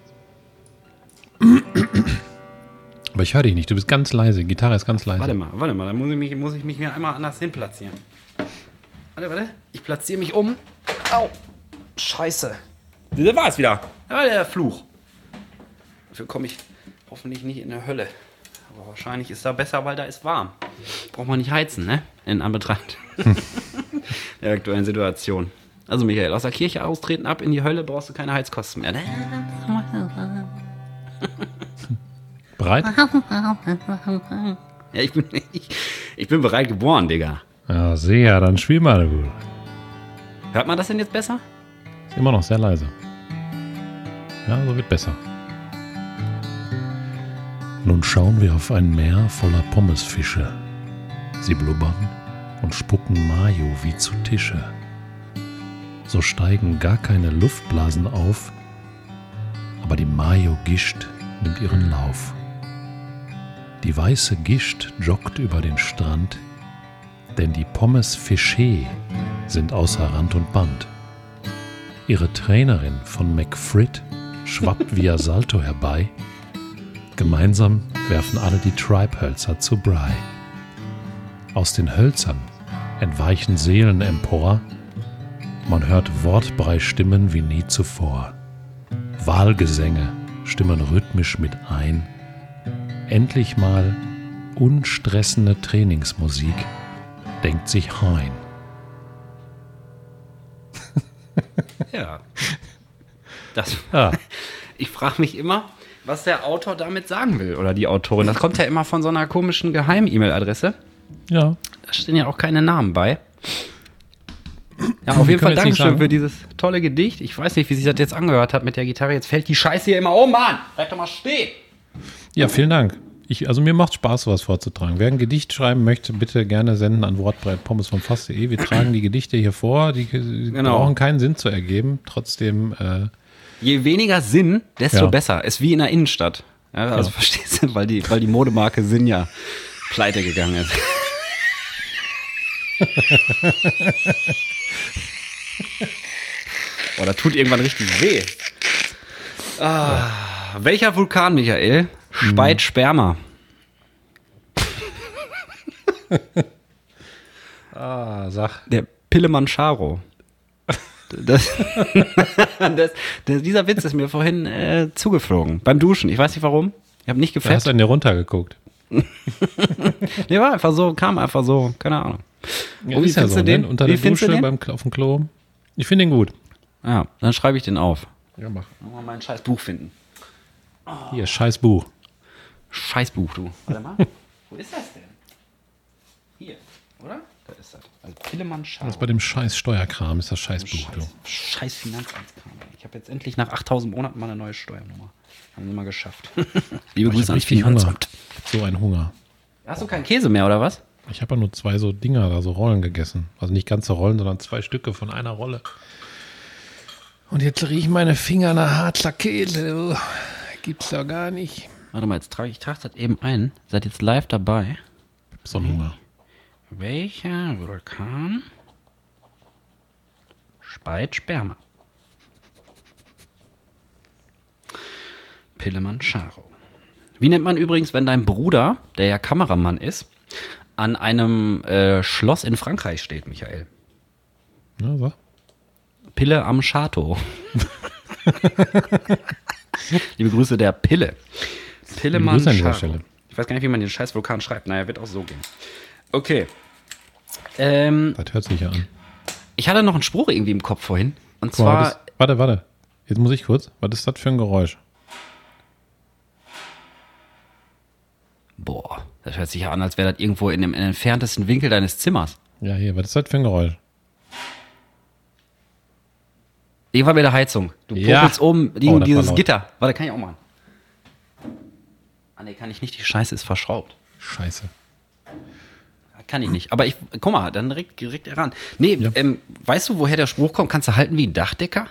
Aber ich höre dich nicht. Du bist ganz leise. Die Gitarre ist ganz leise. Warte mal, warte mal, dann muss ich mich, muss ich mich hier einmal anders hin platzieren. Warte, warte. Ich platziere mich um. Au. Scheiße. Da war es wieder. Da war der Fluch. Dafür komme ich hoffentlich nicht in der Hölle. Aber wahrscheinlich ist da besser, weil da ist warm. Braucht man nicht heizen, ne? In Anbetracht der aktuellen Situation. Also Michael, aus der Kirche austreten ab in die Hölle brauchst du keine Heizkosten mehr. Bereit? Ja, ich bin, ich, ich bin bereit geboren, Digga. Ja, sehr. Dann spiel mal. Hört man das denn jetzt besser? Ist immer noch sehr leise. Ja, so wird besser. Nun schauen wir auf ein Meer voller Pommesfische. Sie blubbern und spucken Mayo wie zu Tische. So steigen gar keine Luftblasen auf, aber die Mayo-Gischt nimmt ihren Lauf. Die weiße Gischt joggt über den Strand, denn die Pommes Fiché sind außer Rand und Band. Ihre Trainerin von McFrit schwappt via Salto herbei. Gemeinsam werfen alle die Treibhölzer zu Bry. Aus den Hölzern entweichen Seelen empor. Man hört Wortbrei-Stimmen wie nie zuvor. Wahlgesänge stimmen rhythmisch mit ein. Endlich mal unstressende Trainingsmusik, denkt sich Hein. Ja. Das, Ja. ich frage mich immer, was der Autor damit sagen will oder die Autorin. Das kommt ja immer von so einer komischen Geheim-E-Mail-Adresse. Ja, Da stehen ja auch keine Namen bei. Ja, auf Wir jeden Fall Dankeschön für dieses tolle Gedicht. Ich weiß nicht, wie sich das jetzt angehört hat mit der Gitarre. Jetzt fällt die Scheiße hier immer um, Mann! Bleib doch mal stehen! ja vielen Dank. Ich, also mir macht Spaß, sowas vorzutragen. Wer ein Gedicht schreiben möchte, bitte gerne senden an wortbreit vom Fass.de. Wir tragen die Gedichte hier vor. Die die Genau. brauchen keinen Sinn zu ergeben. Trotzdem, äh, Je weniger Sinn, desto Ja. besser. Ist wie in der Innenstadt. Ja, also Ja. verstehst du, weil die, weil die Modemarke Sinn ja pleite gegangen ist. Boah, da tut irgendwann richtig weh. Ah, welcher Vulkan, Michael, speit Sperma? ah, sag. Der Pillemanscharo. Das, das, das, dieser Witz ist mir vorhin äh, zugeflogen. Beim Duschen. Ich weiß nicht warum. Ich habe nicht Du hast an dir runtergeguckt. Nee, war einfach so, kam einfach so. Keine Ahnung. Ja, Oh, wie ist ja findest so, du den? Ne? Unter Wie der findest du Dusche den? beim, auf dem Klo. Ich finde ihn gut. Ja, dann schreibe ich den auf. Ja, mach. Mal mein scheiß Buch finden. Hier, scheiß Buch. Scheiß Buch, du. Warte mal. Wo ist das denn? Hier, oder? Da ist das. Also Pillemanscharo. Das bei dem scheiß Steuerkram ist das scheiß Buch, du. Scheiß, scheiß Finanzamtskram. Ich habe jetzt endlich nach 8000 Monaten mal eine neue Steuernummer. Haben wir mal geschafft. Liebe Ich Grüße Hunger. Finanzamt. So ein Hunger. Hast du keinen Käse mehr, oder was? Ich habe ja nur zwei so Dinger, da so Rollen gegessen. Also nicht ganze Rollen, sondern zwei Stücke von einer Rolle. Und jetzt riechen meine Finger nach harter Käse. Oh, Gibt's doch gar nicht. Warte mal, jetzt trage ich trage das eben ein. Seid jetzt live dabei. So ein Hunger. Welcher Vulkan speit Sperma? Pillemanscharo. Wie nennt man übrigens, wenn dein Bruder, der ja Kameramann ist, an einem äh, Schloss in Frankreich steht, Michael? Ja, so. Pille am Chateau. Liebe Grüße der Pille. Pillemann. Stelle. Ich weiß gar nicht, wie man den scheiß Vulkan schreibt. Naja, wird auch so gehen. Okay. Ähm, Das hört sich ja an. ich hatte noch einen Spruch irgendwie im Kopf vorhin. Und Guck zwar, das, warte, warte. Jetzt muss ich kurz. Was ist das für ein Geräusch? boah, das hört sich ja an, als wäre das irgendwo in dem, entferntesten Winkel deines Zimmers. Ja, hier, was ist das für ein Geräusch? War bei der Heizung. Du Ja. popelst oben Oh, dieses. Gitter. Warte, kann ich auch machen. Ah, nee, kann ich nicht. Die Scheiße ist verschraubt. Scheiße. Kann ich nicht. Aber ich, guck mal, dann direkt, direkt ran. Nee, Ja. ähm, weißt du, woher der Spruch kommt? Kannst du halten wie ein Dachdecker?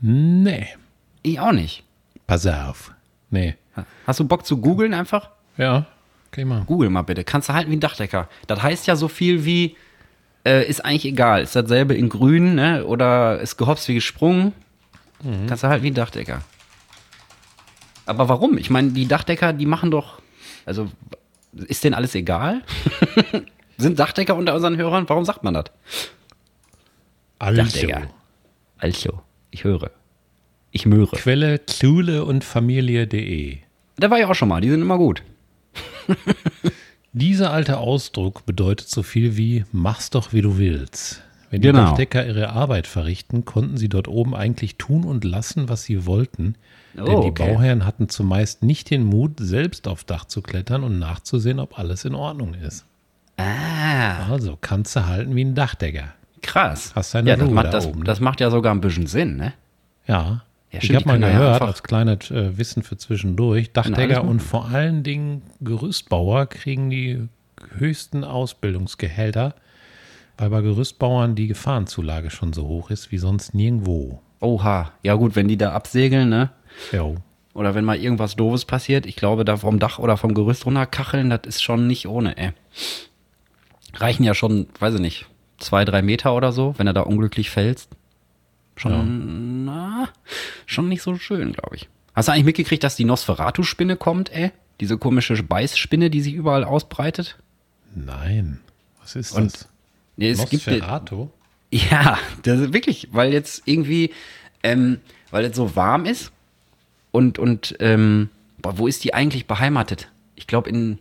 Nee. Ich auch nicht. Pass auf. Nee. Hast du Bock zu googeln einfach? Ja. Okay, mal. Google mal bitte. Kannst du halten wie ein Dachdecker. Das heißt ja so viel wie, äh, ist eigentlich egal. Ist dasselbe in grün, ne? Oder ist gehopst wie gesprungen. Kannst du halten wie ein Dachdecker. Aber warum? Ich meine, die Dachdecker, die machen doch, also, ist denen alles egal? Sind Dachdecker unter unseren Hörern? Warum sagt man das? Also. Dachdecker. Also, ich höre. Ich möhre. Quelle Zule und Familie.de. Da war ich auch schon mal, die sind immer gut. Dieser alte Ausdruck bedeutet so viel wie mach's doch wie du willst. Wenn die Genau. Dachdecker ihre Arbeit verrichten, konnten sie dort oben eigentlich tun und lassen, was sie wollten. Oh, denn die okay. Bauherren hatten zumeist nicht den Mut, selbst aufs Dach zu klettern und nachzusehen, ob alles in Ordnung ist. Ah, Also kannst du halten wie ein Dachdecker. krass. Hast deine ja, das Ruhe macht, da das, oben, das macht ja sogar ein bisschen Sinn, ne? Ja. Ja, ich stimmt, habe die mal ja gehört, einfach- als kleines äh, Wissen für zwischendurch, alles Dachdecker und vor allen Dingen Gerüstbauer kriegen die höchsten Ausbildungsgehälter, weil bei Gerüstbauern die Gefahrenzulage schon so hoch ist wie sonst nirgendwo. Oha. Ja gut, wenn die da absegeln, ne? Jo. Oder wenn mal irgendwas Doofes passiert, ich glaube, da vom Dach oder vom Gerüst runterkacheln, das ist schon nicht ohne, ey. Reichen ja schon, weiß ich nicht, zwei, drei Meter oder so, wenn er da unglücklich fällst. Schon, na, schon nicht so schön, glaube ich. Hast du eigentlich mitgekriegt, dass die Nosferatu-Spinne kommt, ey? Diese komische Beißspinne, die sich überall ausbreitet? Nein. Was ist Und das? Ja, es gibt eine, Nosferatu? Ja, das ist wirklich, weil jetzt irgendwie, ähm, weil es so warm ist und, und, ähm, boah, wo ist die eigentlich beheimatet? Ich glaube in,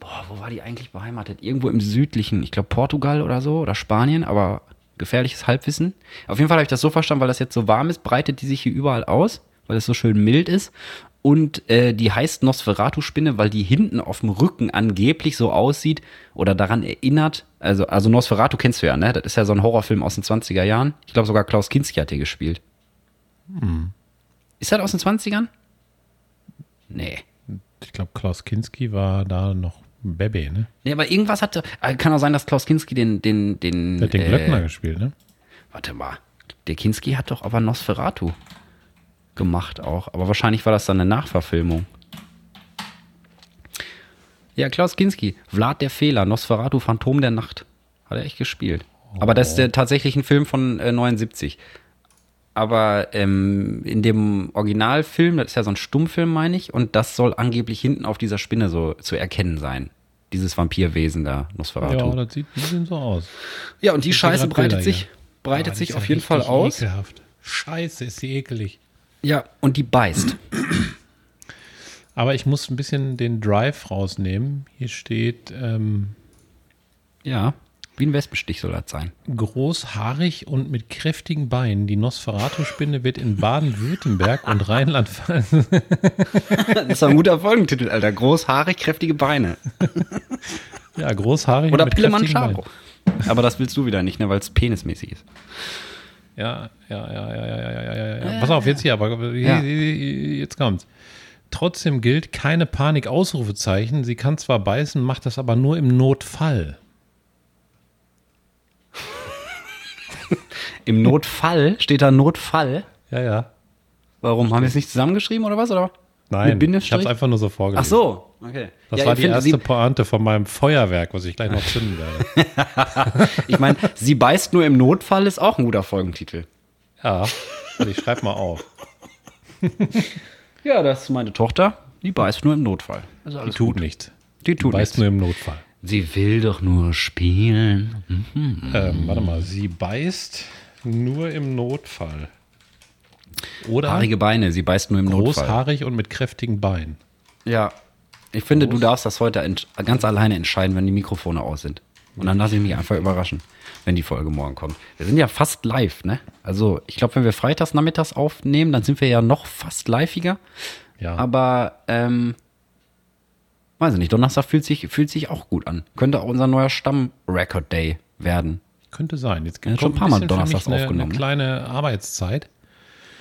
boah, wo war die eigentlich beheimatet? Irgendwo im südlichen, ich glaube Portugal oder so oder Spanien, aber gefährliches Halbwissen. Auf jeden Fall habe ich das so verstanden, weil das jetzt so warm ist, breitet die sich hier überall aus, weil es so schön mild ist. Und äh, die heißt Nosferatu-Spinne, weil die hinten auf dem Rücken angeblich so aussieht oder daran erinnert. Also, also Nosferatu kennst du ja, ne? Das ist ja so ein Horrorfilm aus den 20er Jahren. Ich glaube sogar Klaus Kinski hat hier gespielt. Ist das aus den 20ern? Nee. Ich glaube, Klaus Kinski war da noch ein Baby, ne? Nee, aber irgendwas hatte. äh, Kann auch sein, dass Klaus Kinski den. den, den Der hat den äh, Glöckner gespielt, ne? Warte mal. Der Kinski hat doch aber Nosferatu gemacht auch. Aber wahrscheinlich war das dann eine Nachverfilmung. Ja, Klaus Kinski. Vlad der Fehler. Nosferatu, Phantom der Nacht. Hat er echt gespielt. Aber das ist der tatsächlich ein Film von äh, 79. Aber ähm, in dem Originalfilm, das ist ja so ein Stummfilm, meine ich, und das soll angeblich hinten auf dieser Spinne so zu erkennen sein. Dieses Vampirwesen da, Nosferatu. Ja, das sieht ein bisschen so aus. Ja, und die Scheiße grad Bilder breitet sich, hier. breitet die sich auf jeden Fall aus. Ekelhaft. Scheiße, ist die ekelig. Ja, und die beißt. Aber ich muss ein bisschen den Drive rausnehmen. Hier steht ähm, Ja, wie ein Wespenstich soll das sein. großhaarig und mit kräftigen Beinen. Die Nosferatu-Spinne wird in Baden-Württemberg und Rheinland-Pfalz. Das ist ein guter Folgentitel, Alter. Großhaarig, kräftige Beine. ja, großhaarig Oder und mit kräftigen Pillemanscharo. Beinen. Aber das willst du wieder nicht, ne, weil es penismäßig ist. Ja, ja, ja, ja, ja, ja, ja, ja, ja. Pass auf, jetzt hier, aber Ja. jetzt kommt's. Trotzdem gilt keine Panik, Ausrufezeichen. Sie kann zwar beißen, macht das aber nur im Notfall. Im Notfall steht da Notfall. Ja, ja. Warum? Haben wir es nicht zusammengeschrieben oder was? Oder? Nein, Mit ich habe es einfach nur so vorgelesen. Ach so, okay. Das Ja, war die erste sie, Pointe von meinem Feuerwerk, was ich gleich noch zünden werde. Ich meine, sie beißt nur im Notfall ist auch ein guter Folgentitel. Ja, warte, ich schreibe mal auf. Ja, das ist meine Tochter. Die beißt nur im Notfall. Also Die tut gut. nichts. Die tut Beißt nichts. nur im Notfall. Sie will doch nur spielen. Ähm, warte mal, sie beißt nur im Notfall. Oder Haarige Beine, sie beißt nur im Notfall. großhaarig und mit kräftigen Beinen. Ja. Ich finde, du darfst das heute ganz alleine entscheiden, wenn die Mikrofone aus sind. Und dann lasse ich mich einfach überraschen, wenn die Folge morgen kommt. Wir sind ja fast live, ne? Also, ich glaube, wenn wir freitags nachmittags aufnehmen, dann sind wir ja noch fast liveiger. Ja. Aber, ähm, weiß ich nicht, Donnerstag fühlt sich, fühlt sich auch gut an. Könnte auch unser neuer Stamm-Record-Day werden. Könnte sein. Jetzt Ja, schon ein paar Mal donnerstags eine, aufgenommen, Eine kleine Arbeitszeit.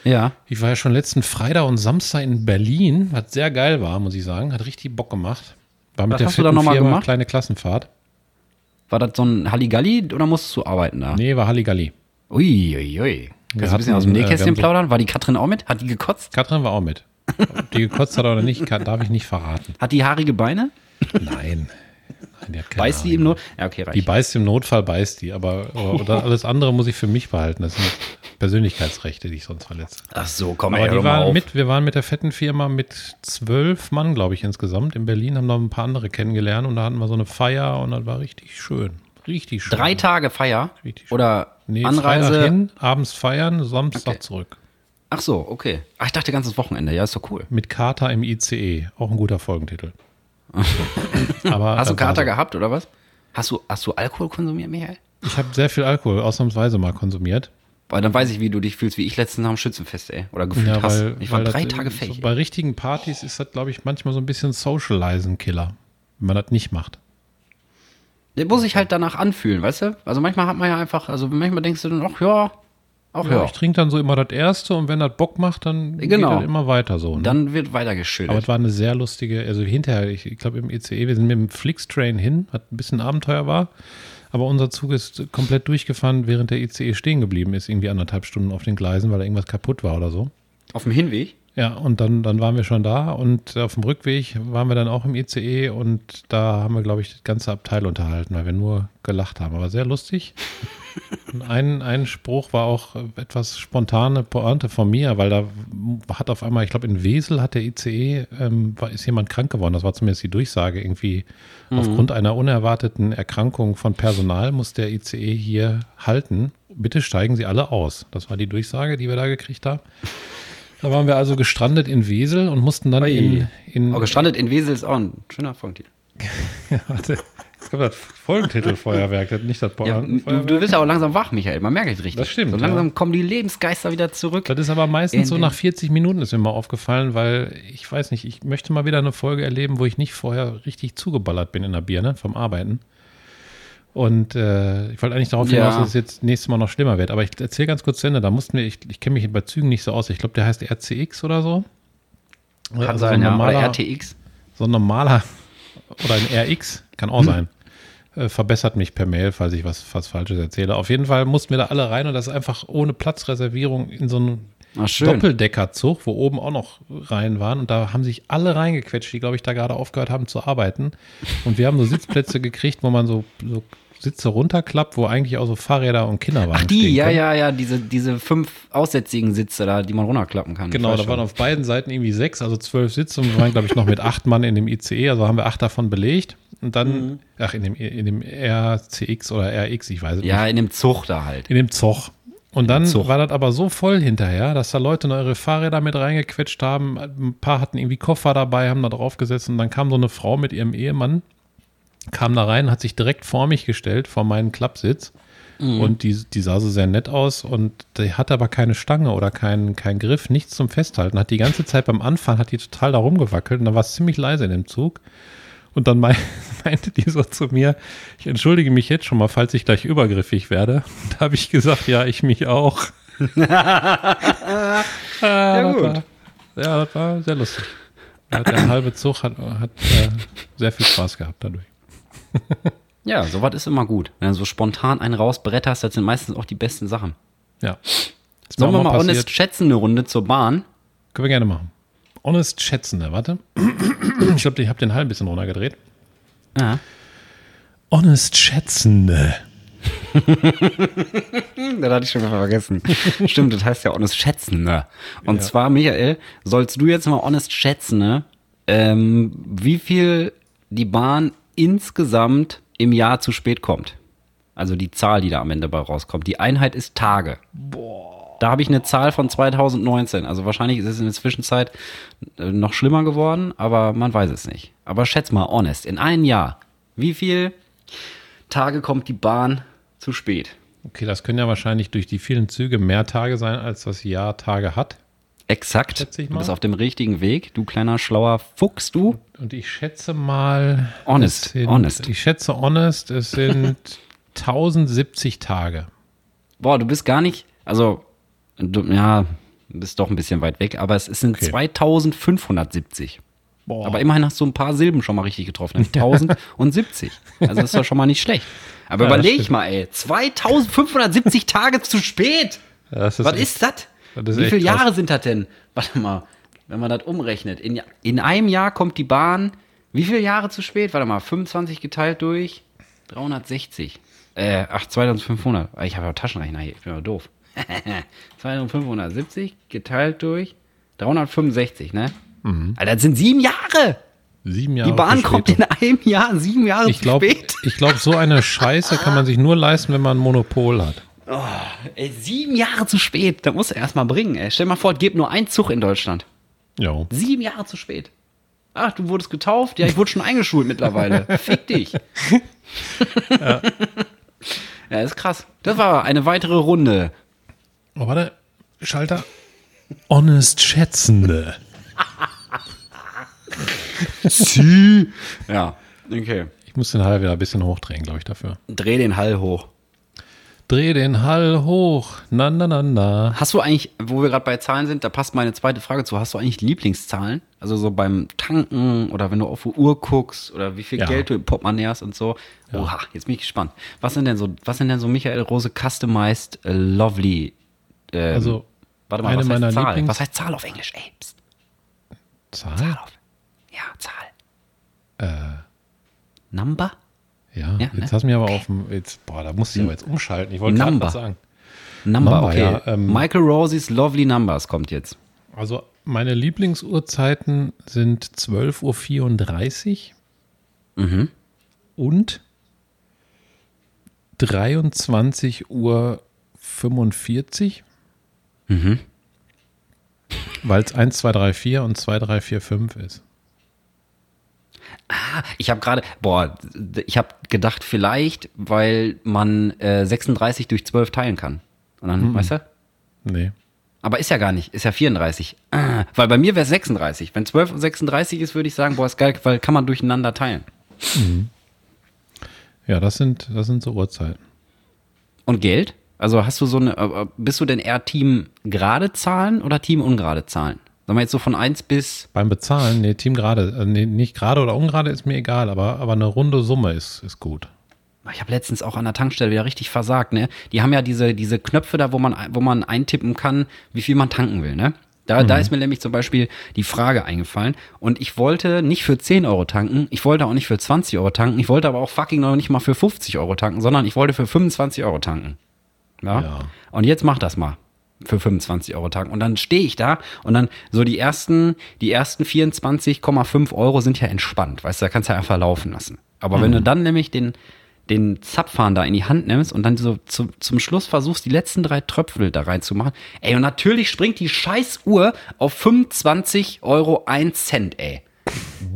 Ja. Ich war ja schon letzten Freitag und Samstag in Berlin, was sehr geil war, muss ich sagen. Hat richtig Bock gemacht. War mit Was der hast du da vierten noch mal Firma, gemacht? kleine Klassenfahrt. War das so ein Halligalli oder musstest du arbeiten da? Nee, war Halligalli. Ui, ui, ui. Kannst du ein bisschen aus dem äh, Nähkästchen so- plaudern? War die Katrin auch mit? Hat die gekotzt? Katrin war auch mit. Ob die gekotzt hat oder nicht, kann, darf ich nicht verraten. Hat die haarige Beine? Nein. Die Beißt die Ahnung. im Not? Ja, okay, reicht. Die beißt im Notfall, beißt die. Aber oder alles andere muss ich für mich behalten. Das sind Persönlichkeitsrechte, die ich sonst verletze. Ach so, komm Aber ey, die mal waren mit, wir waren mit der fetten Firma mit zwölf Mann, glaube ich, insgesamt in Berlin, haben noch ein paar andere kennengelernt und da hatten wir so eine Feier und das war richtig schön. Richtig schön. Drei Tage Feier? Richtig schön. Oder nee, Anreise? Freitag hin, abends feiern, Samstag Okay. zurück. Ach so, okay. Ach, ich dachte ganzes Wochenende. Ja, ist doch cool. Mit Kater im ICE. Auch ein guter Folgentitel. Aber Hast du Kater so. gehabt oder was? Hast du, hast du Alkohol konsumiert, Michael? Ich habe sehr viel Alkohol ausnahmsweise mal konsumiert. Weil dann weiß ich, wie du dich fühlst, wie ich letztens am Schützenfest, ey. Oder gefühlt Ja, hast. weil, Ich war drei das, Tage so fähig. Bei richtigen Partys ist das, glaube ich, manchmal so ein bisschen Socializen-Killer, wenn man das nicht macht. Der muss sich halt danach anfühlen, weißt du? Also manchmal hat man ja einfach, also manchmal denkst du dann, ach ja, ach ja. Ich trinke dann so immer das Erste und wenn das Bock macht, dann Genau. geht das immer weiter so. Ne? Dann wird Aber weitergeschüttet. es war eine sehr lustige, also hinterher, ich, ich glaube im ICE, wir sind mit dem Flixtrain hin, was ein bisschen Abenteuer war. Aber unser Zug ist komplett durchgefahren, während der ICE stehen geblieben ist, irgendwie anderthalb Stunden auf den Gleisen, weil da irgendwas kaputt war oder so. Auf dem Hinweg? Ja, und dann, dann waren wir schon da und auf dem Rückweg waren wir dann auch im ICE und da haben wir, glaube ich, das ganze Abteil unterhalten, weil wir nur gelacht haben. Aber sehr lustig. Ein, ein Spruch war auch etwas spontane Pointe von mir, weil da hat auf einmal, ich glaube, in Wesel hat der ICE, ähm, war, ist jemand krank geworden. Das war zumindest die Durchsage. Irgendwie aufgrund einer unerwarteten Erkrankung von Personal muss der ICE hier halten. Bitte steigen Sie alle aus. Das war die Durchsage, die wir da gekriegt haben. Da waren wir also gestrandet in Wesel und mussten dann in, in Aber gestrandet in Wesel ist auch ein schöner Folgentitel. Warte, kommt das Folgentitel-Feuerwerk, das nicht das Ja, du, Pointenfeuerwerk. du bist ja auch langsam wach, Michael. Man merkt es richtig. Das stimmt, So langsam ja. kommen die Lebensgeister wieder zurück. Das ist aber meistens so nach 40 Minuten ist mir mal aufgefallen, weil ich weiß nicht, ich möchte mal wieder eine Folge erleben, wo ich nicht vorher richtig zugeballert bin in der Birne vom Arbeiten. Und äh, ich wollte eigentlich darauf Ja. hinaus, dass es jetzt nächstes Mal noch schlimmer wird. Aber ich erzähle ganz kurz zu Ende. Da mussten wir, ich, ich kenne mich bei Zügen nicht so aus. Ich glaube, der heißt RCX oder so. Kann Also sein, so ein ja. Oder normaler- RTX. so ein normaler oder ein RX, kann Hm. auch sein. Äh, verbessert mich per Mail, falls ich was, was Falsches erzähle. Auf jeden Fall mussten wir da alle rein und das ist einfach ohne Platzreservierung in so einen Ach, schön. Doppeldeckerzug, wo oben auch noch Reihen waren. Und da haben sich alle reingequetscht, die, glaube ich, da gerade aufgehört haben zu arbeiten. Und wir haben so Sitzplätze gekriegt, wo man so, so Sitze runterklappt, wo eigentlich auch so Fahrräder und Kinderwagen Ach, die, ja, können. ja, ja, diese, diese fünf aussätzigen Sitze da, die man runterklappen kann. Genau, da waren auf beiden Seiten irgendwie sechs, also zwölf Sitze und wir waren, glaube ich, noch mit acht Mann in dem ICE, also haben wir acht davon belegt. Und dann, Mhm. ach, in dem, in dem RCX oder RX, ich weiß es nicht. Ja, in dem Zug da halt. In dem Zug. Und dann Zug. war das aber so voll hinterher, dass da Leute noch ihre Fahrräder mit reingequetscht haben. Ein paar hatten irgendwie Koffer dabei, haben da drauf gesetzt und dann kam so eine Frau mit ihrem Ehemann, kam da rein, hat sich direkt vor mich gestellt, vor meinen Klappsitz. Und die, die sah so sehr nett aus und die hatte aber keine Stange oder keinen keinen Griff, nichts zum Festhalten. Hat die ganze Zeit beim Anfahren, hat die total da rumgewackelt und dann war es ziemlich leise in dem Zug. Und dann mei- meinte die so zu mir, ich entschuldige mich jetzt schon mal, falls ich gleich übergriffig werde. Da habe ich gesagt, ja, ich mich auch. ja, gut. War, ja, das war sehr lustig. Hat Der halbe Zug hat, hat äh, sehr viel Spaß gehabt dadurch. Ja, sowas ist immer gut. Wenn du so spontan einen rausbretterst, das sind meistens auch die besten Sachen. Ja. Sollen wir mal honest schätzen, eine Runde zur Bahn? Können wir gerne machen. Honest Schätzende, warte. Ich glaube, ich habe den Hall ein bisschen runtergedreht. Ja. Honest Schätzende. Das hatte ich schon wieder vergessen. Stimmt, das heißt ja honest schätzen. Ne? Und zwar, Michael, sollst du jetzt mal honest schätzen, ne? ähm, wie viel die Bahn insgesamt im Jahr zu spät kommt. Also die Zahl, die da am Ende bei rauskommt. Die Einheit ist Tage. Da habe ich eine Zahl von 2019. Also wahrscheinlich ist es in der Zwischenzeit äh, noch schlimmer geworden, aber man weiß es nicht. Aber schätz mal, honest, in einem Jahr, wie viel Tage kommt die Bahn zu spät? Okay, das können ja wahrscheinlich durch die vielen Züge mehr Tage sein, als das Jahr Tage hat. Exakt. Du bist auf dem richtigen Weg, du kleiner schlauer Fuchs, du. Und ich schätze mal. Honest, es sind, honest. Ich schätze honest, es sind 1070 Tage. Boah, du bist gar nicht, also, ja, du bist doch ein bisschen weit weg, aber es, sind Okay. 2570. Boah. Aber immerhin hast du ein paar Silben schon mal richtig getroffen, nämlich 1070. Also das ist doch schon mal nicht schlecht. Aber Ja, überleg stimmt. mal, ey, 2570 Tage zu spät. Das ist Was echt- ist das? das ist Wie viele. Jahre sind das denn? Warte mal, wenn man das umrechnet. In, in einem Jahr kommt die Bahn, wie viele Jahre zu spät? Warte mal, 25 geteilt durch 360. Äh, ach, 2500. Ah, Ich habe ja Taschenrechner hier, ich bin ja doof. 2570 geteilt durch 365, ne? Alter, das sind sieben Jahre. Sieben Jahre. Die Bahn kommt in einem Jahr sieben Jahre Ich zu glaube, spät. ich glaub, so eine Scheiße kann man sich nur leisten, wenn man ein Monopol hat. Ey, sieben Jahre zu spät. Das muss er erstmal bringen, ey. Stell dir mal vor, es gibt nur einen Zug in Deutschland. Jo. Sieben Jahre zu spät. Ach, du wurdest getauft? Ja, ich wurde schon eingeschult mittlerweile. Fick dich. ja. ist krass. Das war eine weitere Runde. Oh, warte. Schalter. Honest Schätzende. Ja, okay. Ich muss den Hall wieder ein bisschen hochdrehen, glaube ich, dafür. Dreh den Hall hoch. Dreh den Hall hoch. Na, na, na, na. Hast du eigentlich, wo wir gerade bei Zahlen sind, da passt meine zweite Frage zu, hast du eigentlich Lieblingszahlen? Also so beim Tanken oder wenn du auf die Uhr guckst oder wie viel Ja. Geld du im Portemonnaie hast und so. Oha, jetzt bin ich gespannt. Was sind denn so, was sind denn so Michael Rose Customized äh, Lovely? Ähm, Also, warte mal, eine was heißt Zahl? Lieblings- Was heißt Zahl auf Englisch? Ey, pst. Zahl? auf. Ja, Zahl. Äh, Number? ja, Ja, jetzt ne? hast du mir aber auf dem, jetzt, boah, da musst du aber jetzt umschalten. Ich wollte gerade Number. was sagen. Number, Number, okay. ja, ähm, Michael Rosie's Lovely Numbers kommt jetzt. Also meine Lieblingsuhrzeiten sind 12.34 Uhr Mhm. und 23.45 Uhr. Mhm. Weil es 1, 2, 3, 4 und 2, 3, 4, 5 ist. Ich habe gerade, boah, ich habe gedacht, vielleicht, weil man äh, 36 durch 12 teilen kann. Und dann, weißt du? Nee. Aber ist ja gar nicht, ist ja 34. Ah, weil bei mir wäre es 36. Wenn 12 und 36 ist, würde ich sagen, boah, ist geil, weil kann man durcheinander teilen. Ja, das sind, das sind so Uhrzeiten. Und Geld? Also hast du so eine, äh, bist du denn eher Team gerade Zahlen oder Team ungerade Zahlen? Sagen wir jetzt so von 1 bis, Beim Bezahlen, nee, Team gerade, äh, nee, nicht gerade oder ungerade ist mir egal, aber, aber eine runde Summe ist, ist gut. ich habe letztens auch an der Tankstelle wieder richtig versagt, ne? Die haben ja diese, diese Knöpfe da, wo man, wo man eintippen kann, wie viel man tanken will, ne? Da, da ist mir nämlich zum Beispiel die Frage eingefallen. Und ich wollte nicht für 10 Euro tanken, ich wollte auch nicht für 20 Euro tanken, ich wollte aber auch fucking noch nicht mal für 50 Euro tanken, sondern ich wollte für 25 Euro tanken. Ja. Ja. Und jetzt mach das mal für 25 Euro tanken. Und dann stehe ich da und dann so die ersten, die ersten 24,5 Euro sind ja entspannt. Weißt du, da kannst du ja einfach laufen lassen. Aber wenn du dann nämlich den, den Zapfhahn da in die Hand nimmst und dann so zu, zum Schluss versuchst, die letzten drei Tröpfel da reinzumachen, ey, und natürlich springt die scheiß Uhr auf 25 Euro 1 Cent, ey.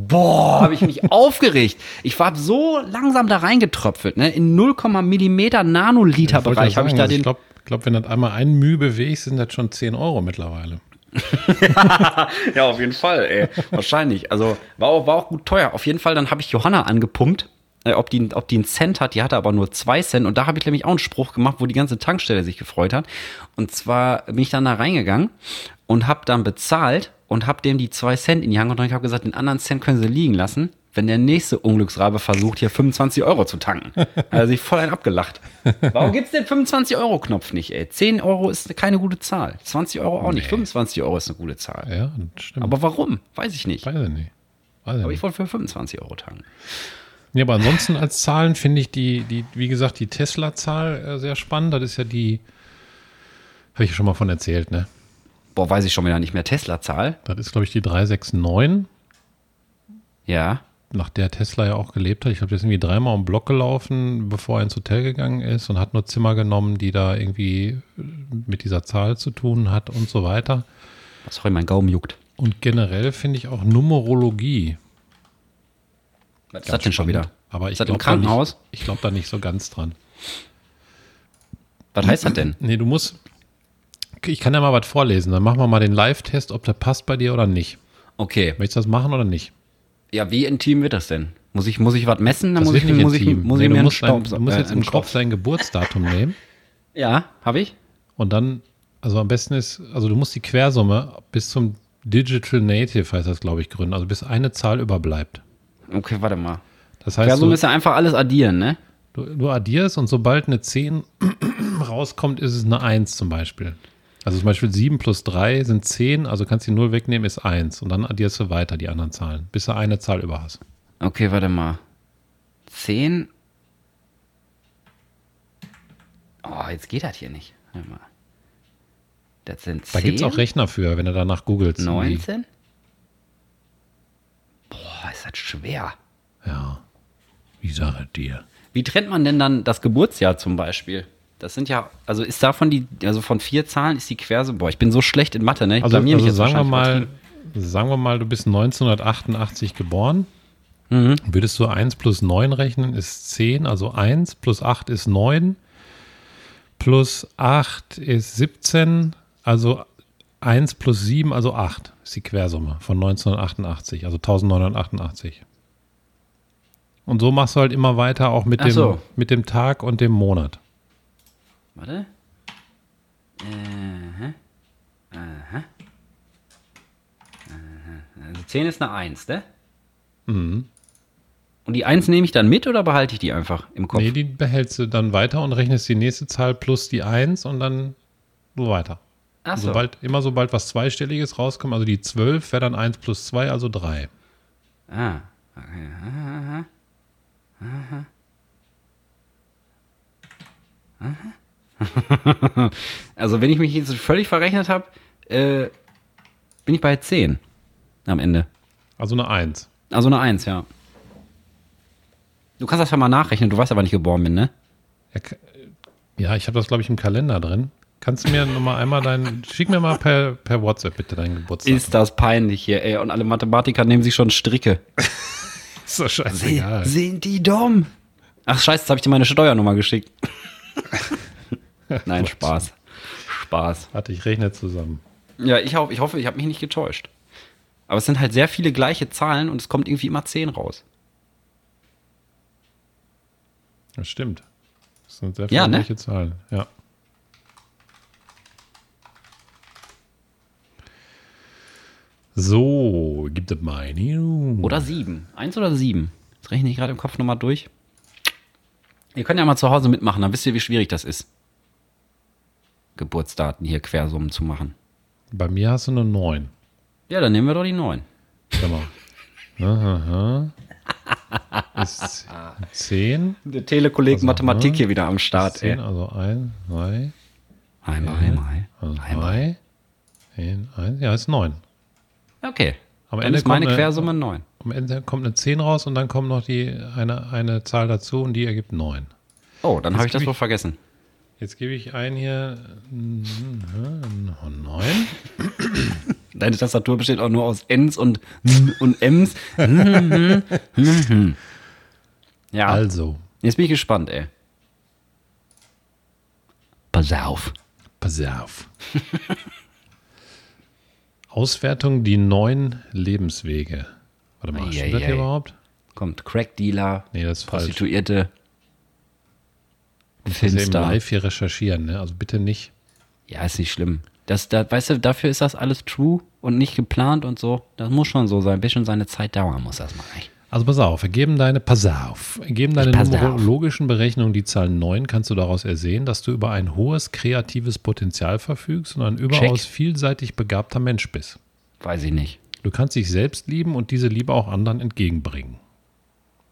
Boah, habe ich mich aufgeregt. Ich war so langsam da reingetröpfelt, ne? In 0, Millimeter Nanoliter Bereich habe ich da den. Ich glaube, glaub, wenn das einmal ein Mühe bewegst, sind das schon 10 Euro mittlerweile. Ja, auf jeden Fall, ey. Wahrscheinlich. Also war auch, war auch gut teuer. Auf jeden Fall, dann habe ich Johanna angepumpt, äh, ob, die, ob die einen Cent hat. Die hatte aber nur zwei Cent. Und da habe ich nämlich auch einen Spruch gemacht, wo die ganze Tankstelle sich gefreut hat. Und zwar bin ich dann da reingegangen und habe dann bezahlt und habe dem die zwei Cent in die Hand und ich habe gesagt, den anderen Cent können sie liegen lassen, wenn der nächste Unglücksrabe versucht, hier 25 Euro zu tanken. Also sich voll ein abgelacht. Warum gibt's den 25-Euro-Knopf nicht, ey? 10 Euro ist keine gute Zahl. 20 Euro auch nicht. 25 Euro ist eine gute Zahl. Ja, stimmt. Aber warum? Weiß ich nicht. Weiß ich nicht. Weiß ich Aber ich wollte für 25 Euro tanken. Ja, aber ansonsten als Zahlen finde ich die, die, wie gesagt, die Tesla-Zahl äh, sehr spannend. Das ist ja die, habe ich ja schon mal von erzählt, ne? Boah, weiß ich schon wieder nicht mehr. Tesla-Zahl? Das ist, glaube ich, die 369, Ja. nach der Tesla ja auch gelebt hat. Ich glaube, der ist irgendwie dreimal um Block gelaufen, bevor er ins Hotel gegangen ist und hat nur Zimmer genommen, die da irgendwie äh, mit dieser Zahl zu tun hat und so weiter. Sorry, mein Gaumen juckt. Und generell finde ich auch Numerologie. Was ist das denn schon wieder? Aber ich glaube da, nicht- Krankenhaus? ich glaub da nicht so ganz dran. Was heißt das denn? Nee, du musst. Ich kann ja mal was vorlesen. Dann machen wir mal den Live-Test, ob der passt bei dir oder nicht. Okay. Möchtest du das machen oder nicht? Ja, wie intim wird das denn? Muss ich, muss ich was messen? Dann Das muss ich, muss ich, muss Nee, ich du mir einen Staub du musst äh, jetzt im Kopf dein Geburtsdatum nehmen Ja, habe ich? und dann, also am besten ist, also du musst die Quersumme bis zum Digital Native, heißt das, glaube ich, gründen. Also bis eine Zahl überbleibt. Okay, warte mal. Das heißt, Ja, so du, müsst ihr einfach alles addieren, ne? du, du addierst und sobald eine 10 rauskommt, ist es eine 1 zum Beispiel. Also zum Beispiel 7 plus 3 sind 10, also kannst du die 0 wegnehmen, ist 1. Und dann addierst du weiter die anderen Zahlen, bis du eine Zahl über hast. Okay, warte mal. 10. Oh, jetzt geht das hier nicht. Warte mal. Das sind 10. Da gibt es auch Rechner für, wenn du danach googelst. 19? Boah, ist das schwer. Ja. Wie sage dir? Wie trennt man denn dann das Geburtsjahr zum Beispiel? Das sind ja, also ist davon die, also von vier Zahlen ist die Quersumme. Boah, ich bin so schlecht in Mathe, ne? Ich Also, mich also sagen wir mal, sagen wir mal, du bist 1988 geboren. Mhm. Würdest du 1 plus 9 rechnen, ist 10, also 1 plus 8 ist 9, plus 8 ist 17, also 1 plus 7, also 8 ist die Quersumme von 1988, also 1988. Und so machst du halt immer weiter auch mit, Ach dem, so. mit dem Tag und dem Monat. Warte. Aha. Aha. Aha. Also 10 ist eine 1, ne? Mhm. Und die 1 nehme ich dann mit oder behalte ich die einfach im Kopf? Nee, die behältst du dann weiter und rechnest die nächste Zahl plus die 1 und dann so weiter. Ach so. Sobald, immer sobald was Zweistelliges rauskommt, also die 12 wäre dann 1 plus 2, also 3. Ah, okay. Aha. Aha. Aha. also, wenn ich mich jetzt völlig verrechnet habe, äh, bin ich bei 10 am Ende. Also eine 1. Also eine 1, ja. Du kannst das ja mal nachrechnen, du weißt aber nicht geboren bin, ne? Ja, ich habe das, glaube ich, im Kalender drin. Kannst du mir nochmal einmal dein, schick mir mal per, per WhatsApp bitte deinen Geburtstag. Ist das peinlich hier, ey. Und alle Mathematiker nehmen sich schon Stricke. ist doch scheißegal. Sind die dumm? Ach scheiße, jetzt habe ich dir meine Steuernummer geschickt. Nein, Spaß. Spaß. Warte, ich rechne zusammen. Ja, ich, hoffe, ich hoffe, ich habe mich nicht getäuscht. Aber es sind halt sehr viele gleiche Zahlen und es kommt irgendwie immer 10 raus. Das stimmt. Das sind sehr viele Ja, ne? gleiche Zahlen. Ja. So, gibt es meine. Oder 7. Eins oder 7. Das rechne ich gerade im Kopf nochmal durch. Ihr könnt ja mal zu Hause mitmachen, dann wisst ihr, wie schwierig das ist. Geburtsdaten hier Quersummen zu machen. Bei mir hast du eine 9. Ja, dann nehmen wir doch die 9. Sag mal. Aha, aha. Ist 10. Der Telekolleg Also, Mathematik hier wieder am Start, 10, ey. also 1, 2, Einmal, einmal. also einmal. 3, 10, 1. Ja, ist 9. Okay. Am Dann Ende ist meine kommt eine- Quersumme 9. Am Ende kommt eine 10 raus und dann kommt noch die, eine, eine Zahl dazu und die ergibt 9. Oh, dann habe ich das wohl ich- vergessen. Jetzt gebe ich ein hier mm, 9. Deine Tastatur besteht auch nur aus Ns und und Ms. ja, Also, jetzt bin ich gespannt, ey. Pass auf. pass auf. Auswertung die neun Lebenswege. Warte mal, stimmt das Eieiei. hier überhaupt? Kommt Crack-Dealer, Nee, das ist falsch. Prostituierte, Ich das Filmstar. live hier recherchieren, ne? Also bitte nicht. Ja, ist nicht schlimm. Das, da, weißt du, dafür ist das alles true und nicht geplant und so. Das muss schon so sein. Ein bisschen seine Zeit dauern muss das mal. Also pass auf, ergeben deine, pass auf, ergeben deine numerologischen Berechnungen die Zahl 9, kannst du daraus ersehen, dass du über ein hohes kreatives Potenzial verfügst und ein überaus vielseitig begabter Mensch bist. Weiß ich nicht. Du kannst dich selbst lieben und diese Liebe auch anderen entgegenbringen.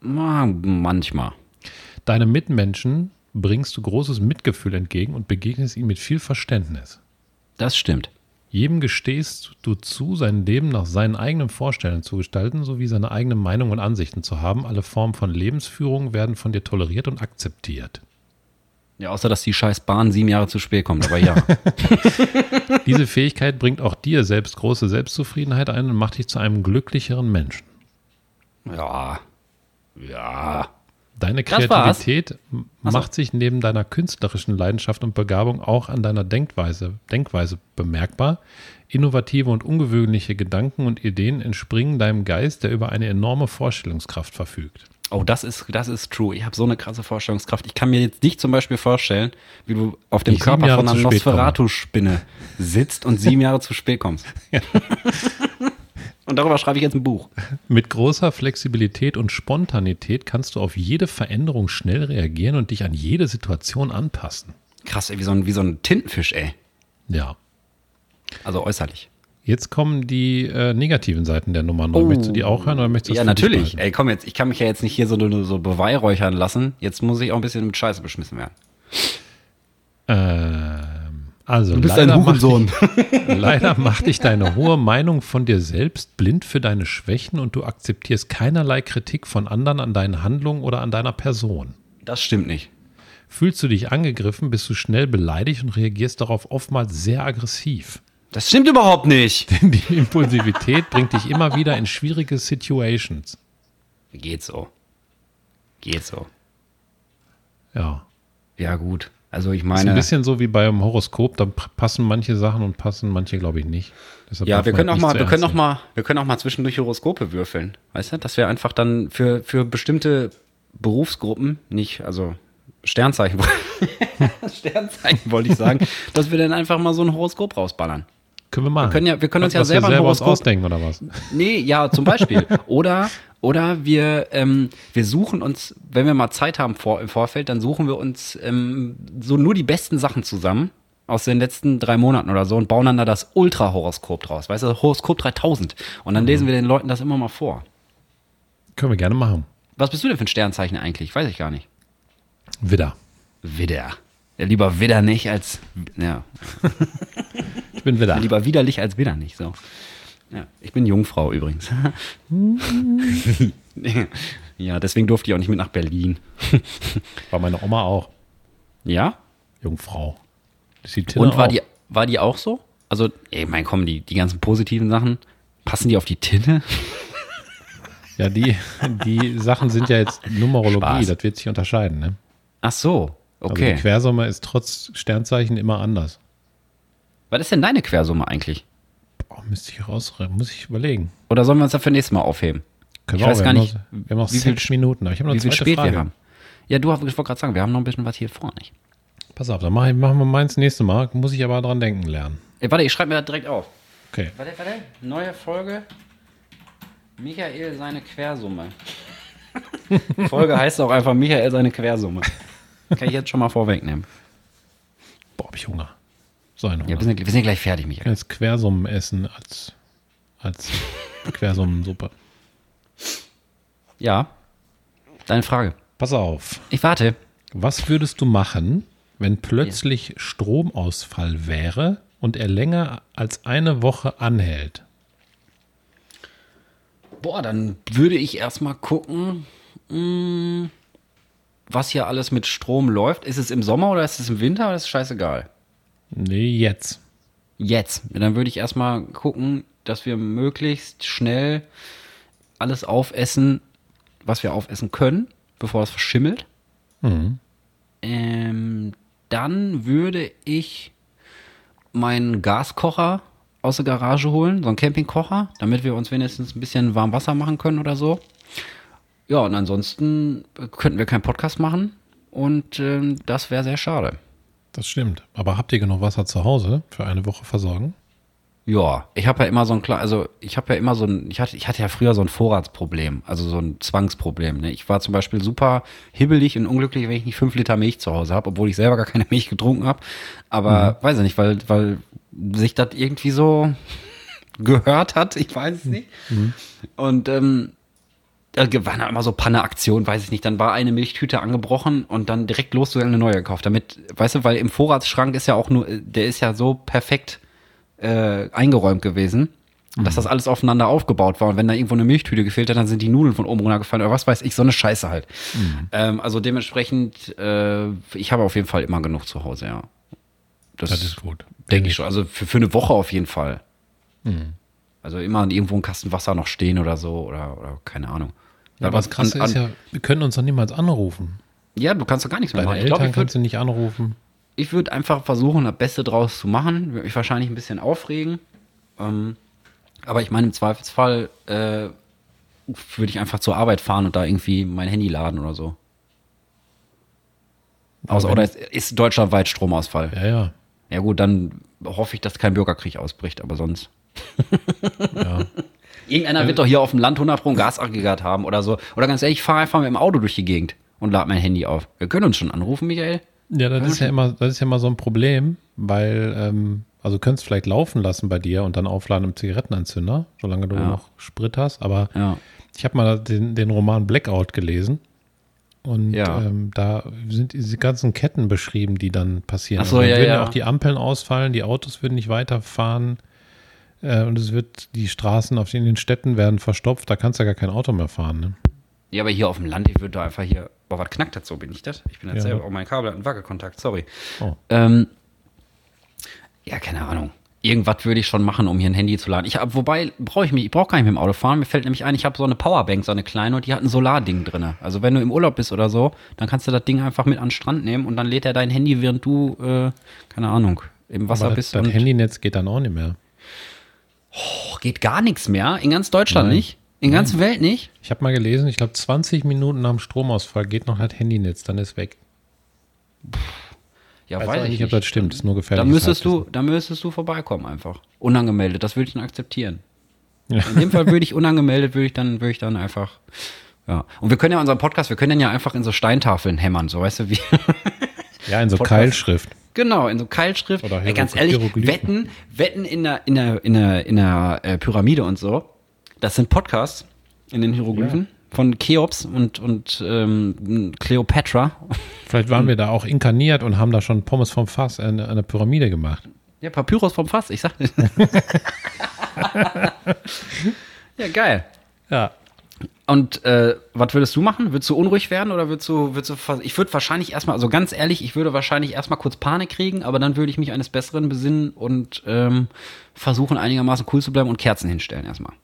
Na, manchmal. Deine Mitmenschen bringst du großes Mitgefühl entgegen und begegnest ihnen mit viel Verständnis. Das stimmt. Jedem gestehst du zu, sein Leben nach seinen eigenen Vorstellungen zu gestalten, sowie seine eigene Meinung und Ansichten zu haben. Alle Formen von Lebensführung werden von dir toleriert und akzeptiert. Ja, außer dass die scheiß Bahn sieben Jahre zu spät kommt, aber ja. Diese Fähigkeit bringt auch dir selbst große Selbstzufriedenheit ein und macht dich zu einem glücklicheren Menschen. ja. Ja. Deine. Kreativität macht sich neben deiner künstlerischen Leidenschaft und Begabung auch an deiner Denkweise, Denkweise bemerkbar. Innovative und ungewöhnliche Gedanken und Ideen entspringen deinem Geist, der über eine enorme Vorstellungskraft verfügt. Oh, das ist, das ist true. Ich habe so eine krasse Vorstellungskraft. Ich kann mir jetzt nicht zum Beispiel vorstellen, wie du auf dem Ich Körper von einer. Nosferatu-Spinne sitzt und sieben Jahre zu spät kommst. und darüber schreibe ich jetzt ein Buch. Mit großer Flexibilität und Spontanität kannst du auf jede Veränderung schnell reagieren und dich an jede Situation anpassen. Krass, ey, wie so ein, wie so ein Tintenfisch, ey. Ja. Also äußerlich. Jetzt kommen die äh, negativen Seiten der Nummer 9. Möchtest du die auch hören oder möchtest du Ja, natürlich. Ey, komm jetzt, ich kann mich ja jetzt nicht hier so, so beweihräuchern lassen. Jetzt muss ich auch ein bisschen mit Scheiße beschmissen werden. Ähm, also, Du bist leider ein Hurensohn. leider macht dich deine hohe Meinung von dir selbst blind für deine Schwächen und du akzeptierst keinerlei Kritik von anderen an deinen Handlungen oder an deiner Person. Das stimmt nicht. Fühlst du dich angegriffen, bist du schnell beleidigt und reagierst darauf oftmals sehr aggressiv. Das stimmt überhaupt nicht. Denn die Impulsivität bringt dich immer wieder in schwierige Situations. Geht so. Geht so. Ja. Ja, gut. Also ich Ist ein meine. bisschen so wie beim Horoskop, da passen manche Sachen und passen manche, glaube ich, nicht. Deshalb Ja, wir können auch mal, wir können auch mal, wir können auch mal zwischendurch Horoskope würfeln. Weißt du, dass wir einfach dann für, für bestimmte Berufsgruppen, nicht, also Sternzeichen, Sternzeichen wollte ich sagen, dass wir dann einfach mal so ein Horoskop rausballern. Können wir machen. können ja- wir können uns ja Was selber wir ein selber was Horoskop- ausdenken oder was? Nee, ja, zum Beispiel. Oder, oder wir, ähm, wir suchen uns, wenn wir mal Zeit haben vor, im Vorfeld, dann suchen wir uns ähm, so nur die besten Sachen zusammen aus den letzten drei Monaten oder so und bauen dann da das Ultra-Horoskop draus. Weißt du, Horoskop 3000. Und dann lesen wir den Leuten das immer mal vor. Können wir gerne machen. Was bist du denn für ein Sternzeichen eigentlich? Weiß ich gar nicht. Widder. Widder. Ja, lieber Widder nicht als, ja, Ich bin Widder. lieber widerlich als Widder nicht, so. Ja, ich bin Jungfrau übrigens. ja, deswegen durfte ich auch nicht mit nach Berlin. War meine Oma auch. Ja? Jungfrau. Und war auch. die, war die auch so? Also, ey, mein, komm, die, die ganzen positiven Sachen, passen die auf die Tinne? Ja, die, die Sachen sind ja jetzt Numerologie, Spaß. das wird sich unterscheiden. Ne? Ach so, Also okay. die Quersumme ist trotz Sternzeichen immer anders. Was ist denn deine Quersumme eigentlich? Boah, müsste ich raus, muss ich überlegen. Oder sollen wir uns das für nächstes Mal aufheben? Können Ich wir weiß auch, gar nicht, noch, wir haben noch wie viel sechs Sch- Minuten, aber ich habe noch Wie viel spät Frage. wir haben. Ja, du, ich wollte gerade sagen, wir haben noch ein bisschen was hier vor, nicht? Pass auf, dann mach ich, machen wir meins nächste Mal. Muss ich aber dran denken lernen. Ey, warte, ich schreibe mir das direkt auf. Okay. Warte, warte. Neue Folge. Michael seine Quersumme. Folge heißt auch einfach Michael seine Quersumme. Kann ich jetzt schon mal vorwegnehmen. Boah, hab ich Hunger. So ein Ja, wir sind, wir sind gleich fertig, ich Michael. jetzt Quersummen essen als, als Quersummensuppe. Ja. Deine Frage. Pass auf. Ich warte. Was würdest du machen, wenn plötzlich Stromausfall wäre und er länger als eine Woche anhält? Boah, dann würde ich erstmal gucken, mh, was hier alles mit Strom läuft. Ist es im Sommer oder ist es im Winter oder ist es scheißegal? Nee, jetzt. Jetzt. Dann würde ich erstmal gucken, dass wir möglichst schnell alles aufessen, was wir aufessen können, bevor es verschimmelt. Ähm, dann würde ich meinen Gaskocher aus der Garage holen, so einen Campingkocher, damit wir uns wenigstens ein bisschen warm Wasser machen können oder so. Ja, und ansonsten könnten wir keinen Podcast machen und ähm, das wäre sehr schade. Das stimmt. Aber habt ihr genug Wasser zu Hause für eine Woche versorgen? Ja, ich habe ja immer so ein klar, also ich habe ja immer so ein, ich hatte, ich hatte ja früher so ein Vorratsproblem, also so ein Zwangsproblem. Ne? Ich war zum Beispiel super hibbelig und unglücklich, wenn ich nicht fünf Liter Milch zu Hause habe, obwohl ich selber gar keine Milch getrunken habe. Aber weiß ich nicht, weil, weil sich das irgendwie so gehört hat, ich weiß es nicht. Und ähm, da waren da immer so Panne-Aktionen, weiß ich nicht. Dann war eine Milchtüte angebrochen und dann direkt losgegangen eine neue gekauft. Damit, weißt du, weil im Vorratsschrank ist ja auch nur, der ist ja so perfekt äh, eingeräumt gewesen, dass das alles aufeinander aufgebaut war. Und wenn da irgendwo eine Milchtüte gefehlt hat, dann sind die Nudeln von oben runtergefallen oder was weiß ich, so eine Scheiße halt. Ähm, also dementsprechend, äh, ich habe auf jeden Fall immer genug zu Hause, ja. Das, Das ist gut. denke ich schon. Also für, für eine Woche auf jeden Fall. Also immer irgendwo ein Kasten Wasser noch stehen oder so oder, oder keine Ahnung. Ja, aber das Krasse ist ja, wir können uns noch niemals anrufen. Ja, du kannst doch gar nichts mehr Deine machen. Ich glaube, Eltern ich würde kannst du nicht anrufen. ich würd einfach versuchen, das Beste draus zu machen. Würde mich wahrscheinlich ein bisschen aufregen. Ähm, aber ich meine, im Zweifelsfall äh, würde ich einfach zur Arbeit fahren und da irgendwie mein Handy laden oder so. Außer, wenn- oder ist, ist deutschlandweit Stromausfall? Ja, ja. Ja gut, dann hoffe ich, dass kein Bürgerkrieg ausbricht, aber sonst. Ja. Irgendeiner wird doch hier auf dem Land 100 Pro ein Gasaggregat haben oder so. Oder ganz ehrlich, ich fahre einfach mit dem Auto durch die Gegend und lade mein Handy auf. Wir können uns schon anrufen, Michael. Ja, das ist ja immer, das ist ja immer so ein Problem, weil, ähm, also du könntest vielleicht laufen lassen bei dir und dann aufladen im Zigarettenanzünder, solange du Ja. noch Sprit hast. Aber Ja. ich habe mal den, den Roman Blackout gelesen und Ja. ähm, da sind diese ganzen Ketten beschrieben, die dann passieren. Ach so, Und dann würden ja. auch die Ampeln ausfallen, die Autos würden nicht weiterfahren äh, und es wird, die Straßen auf den, in den Städten werden verstopft, da kannst du ja gar kein Auto mehr fahren. Ne? Ja, aber hier auf dem Land, ich würde da einfach hier. Boah, was knackt das so? Bin ich das? Ich bin jetzt Ja. selber. Oh, mein Kabel hat einen Wackelkontakt, sorry. Oh. Ähm, ja, keine Ahnung. Irgendwas würde ich schon machen, um hier ein Handy zu laden. Ich hab, wobei brauche ich mich, ich brauche gar nicht mit dem Auto fahren. Mir fällt nämlich ein, ich habe so eine Powerbank, so eine kleine, und die hat ein Solarding drin. Also wenn du im Urlaub bist oder so, dann kannst du das Ding einfach mit an den Strand nehmen und dann lädt er dein Handy, während du, äh, keine Ahnung, im Wasser Aber das, bist. das und Handynetz geht dann auch nicht mehr. Och, geht gar nichts mehr. In ganz Deutschland Nein. nicht. In der ganzen Welt nicht. Ich habe mal gelesen, ich glaube 20 Minuten nach dem Stromausfall geht noch das Handynetz, dann ist weg. Ja, Weiß weiß ich nicht, ob das stimmt, ist nur gefährlich. Da müsstest du, da müsstest du vorbeikommen einfach. Unangemeldet, das würde ich dann akzeptieren. Ja. In dem Fall würde ich unangemeldet, würde ich dann, würde ich dann einfach, ja. Und wir können ja unseren Podcast, wir können ja einfach in so Steintafeln hämmern, so weißt du, wie Ja, in so Podcast. Keilschrift. Genau, in so Keilschrift. Oder Ey, ganz ehrlich, Hieroglyphen. Wetten, Wetten in der, in der, in der, in der äh, Pyramide und so. Das sind Podcasts in den Hieroglyphen von Cheops und, und ähm, Cleopatra. Vielleicht waren wir da auch inkarniert und haben da schon Pommes vom Fass an an der Pyramide gemacht. Ja, Papyrus vom Fass, ich sag. ja, geil. Ja. Und äh, was würdest du machen? Würdest du unruhig werden oder würdest du, würdest du ich würde wahrscheinlich erstmal, also ganz ehrlich, ich würde wahrscheinlich erstmal kurz Panik kriegen, aber dann würde ich mich eines Besseren besinnen und ähm, versuchen einigermaßen cool zu bleiben und Kerzen hinstellen erstmal.